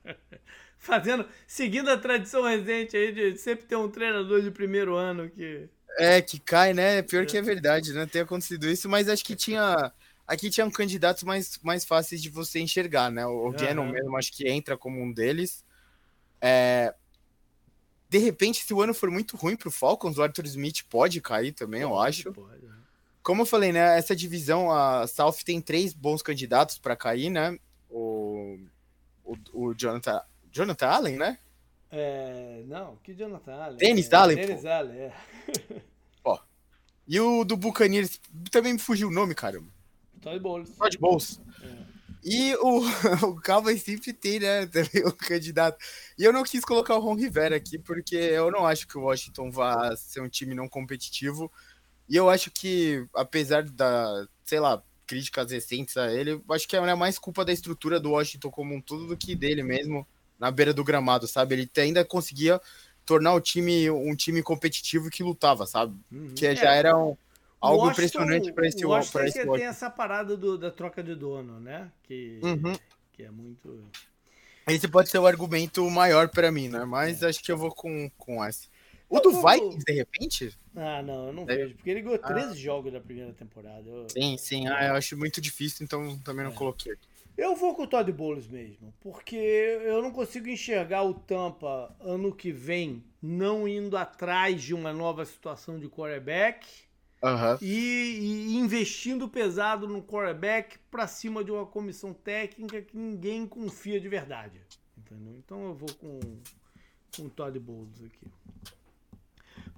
Fazendo, seguindo a tradição recente aí de sempre ter um treinador de primeiro ano que É, que cai, né? Pior que é verdade, né? Tem acontecido isso, mas acho que tinha. Aqui tinham candidatos mais, mais fáceis de você enxergar, né? O Gannon uhum. mesmo acho que entra como um deles. É... De repente, se o ano for muito ruim pro Falcons, o Arthur Smith pode cair também, eu acho. Pode. Né? Como eu falei, né? Essa divisão, a South tem três bons candidatos para cair, né? O, o, o Jonathan, Jonathan Allen, né? É, não, que Jonathan Allen? Dennis é, Allen. Dennis pô. Allen, é. Ó. E o do Buccaneers, também me fugiu o nome, caramba. Todd Bowles. Todd Bowles. É. E o, o Cowboys sempre tem, né, também o candidato. E eu não quis colocar o Ron Rivera aqui, porque eu não acho que o Washington vá ser um time não competitivo. E eu acho que, apesar da, sei lá, críticas recentes a ele, eu acho que é mais culpa da estrutura do Washington como um todo do que dele mesmo na beira do gramado, sabe? Ele ainda conseguia tornar o time um time competitivo que lutava, sabe? Uhum. Que já é. era um, algo Washington, impressionante para esse Washington. Esse tem essa parada do, da troca de dono, né? Que, uhum. que é muito. Esse pode ser o argumento maior para mim, né? Mas é. acho que eu vou com, com essa. O do Vikings, de repente? Ah, não, eu não é. vejo, porque ele ganhou 13 ah. jogos da primeira temporada. Eu... Sim, sim, ah, eu acho muito difícil, então também não é. coloquei. Eu vou com o Todd Bowles mesmo, porque eu não consigo enxergar o Tampa ano que vem não indo atrás de uma nova situação de quarterback uhum. e, e, investindo pesado no quarterback para cima de uma comissão técnica que ninguém confia de verdade. Entendeu? Então eu vou com, com o Todd Bowles aqui.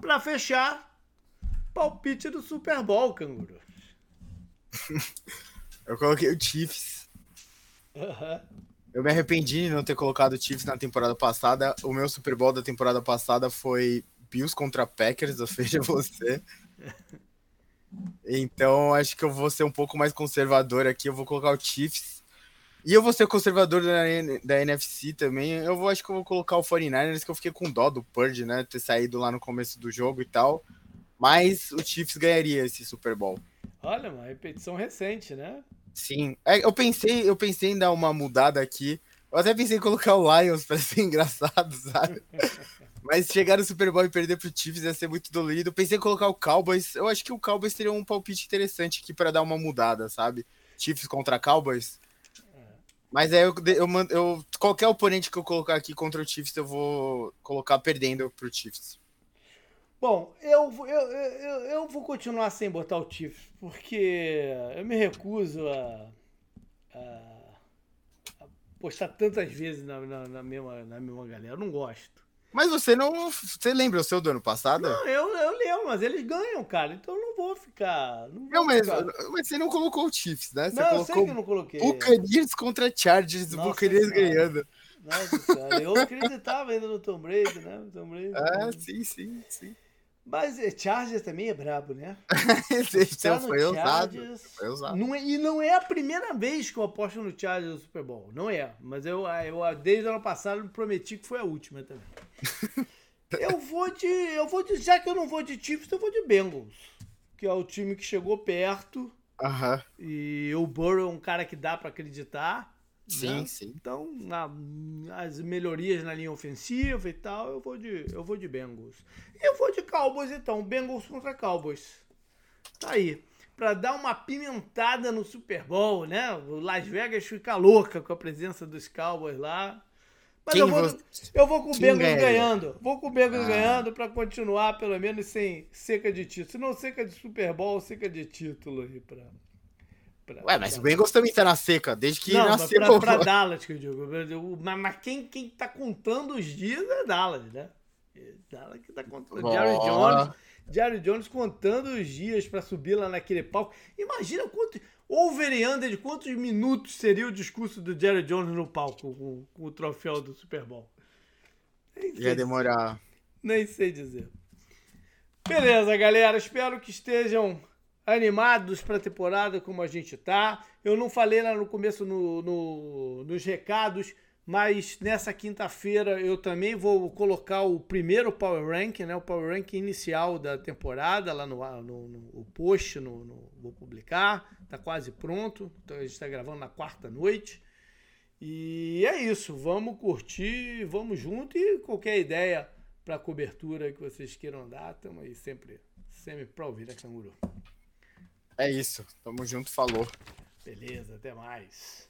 Para fechar, palpite do Super Bowl, canguru. eu coloquei o Chiefs. Eu me arrependi de não ter colocado o Chiefs na temporada passada. O meu Super Bowl da temporada passada foi Bills contra Packers, ou seja, você. Então, acho que eu vou ser um pouco mais conservador aqui. Eu vou colocar o Chiefs. E eu vou ser conservador da, da NFC também. Eu vou, acho que eu vou colocar o 49ers, que eu fiquei com dó do Purge, né? Ter saído lá no começo do jogo e tal. Mas o Chiefs ganharia esse Super Bowl. Olha, uma repetição recente, né? Sim. É, eu pensei, eu pensei em dar uma mudada aqui. Eu até pensei em colocar o Lions para ser engraçado, sabe? Mas chegar no Super Bowl e perder pro Chiefs ia ser muito dolorido. Pensei em colocar o Cowboys. Eu acho que o Cowboys teria um palpite interessante aqui para dar uma mudada, sabe? Chiefs contra Cowboys. Mas aí eu, eu, eu, qualquer oponente que eu colocar aqui contra o Chiefs, eu vou colocar perdendo pro Chiefs. Bom, eu, eu, eu, eu vou continuar sem botar o Chiefs, porque eu me recuso a, a, a postar tantas vezes na, na, na, mesma, na mesma galera. Eu não gosto. Mas você não. Você lembra o seu do ano passado? Não, eu, eu lembro, mas eles ganham, cara. Então eu não vou ficar. Não, vou não mas, ficar. mas você não colocou o Chiefs, né? Você não, colocou eu sei que eu não coloquei. Buccaneers contra Chargers, o Buccaneers ganhando. Nossa, cara, eu acreditava ainda no Tom Brady, né? Tom Brady. Ah, sim, sim, sim. Mas é, Chargers também é brabo, né? Tá foi, usado, foi usado. Não é, e não é a primeira vez que eu aposto no Chargers no Super Bowl. Não é. Mas eu, eu desde o ano passado prometi que foi a última também. eu vou de. Eu vou de. Já que eu não vou de Chiefs, eu vou de Bengals. Que é o time que chegou perto. Aham. E o Burrow é um cara que dá para acreditar. Sim, né? sim. Então, na, as melhorias na linha ofensiva e tal, eu vou de, eu vou de Bengals. Eu vou de Cowboys então, Bengals contra Cowboys. Tá aí. Pra dar uma pimentada no Super Bowl, né? O Las Vegas fica louca com a presença dos Cowboys lá. Mas eu vou, eu vou com o Bengals ganhando. Vou com o Bengals ah. ganhando pra continuar, pelo menos, sem seca de título. Se não seca de Super Bowl, seca de título aí pra, Pra, Ué, mas o Bengals também tá na seca, desde que não, nasceu. Pra, pra Dallas, que eu digo. Mas, mas quem, quem tá contando os dias é Dallas, né? É Dallas que tá contando. Oh. Jerry Jones. Jerry Jones contando os dias para subir lá naquele palco. Imagina quanto. Over e under de quantos minutos seria o discurso do Jerry Jones no palco com, com o troféu do Super Bowl? Ia demorar. Nem sei dizer. Beleza, galera. Espero que estejam animados para a temporada como a gente tá. Eu não falei lá no começo no, no, nos recados, mas nessa quinta-feira eu também vou colocar o primeiro Power Rank, né? O Power Rank inicial da temporada lá no, no, no post, no, no, vou publicar. Tá quase pronto. Então a gente está gravando na quarta noite. E é isso. Vamos curtir, vamos junto e qualquer ideia para cobertura que vocês queiram dar, estamos aí sempre Semi-Pro, vira canguru. É isso. Tamo junto, falou. Beleza, até mais.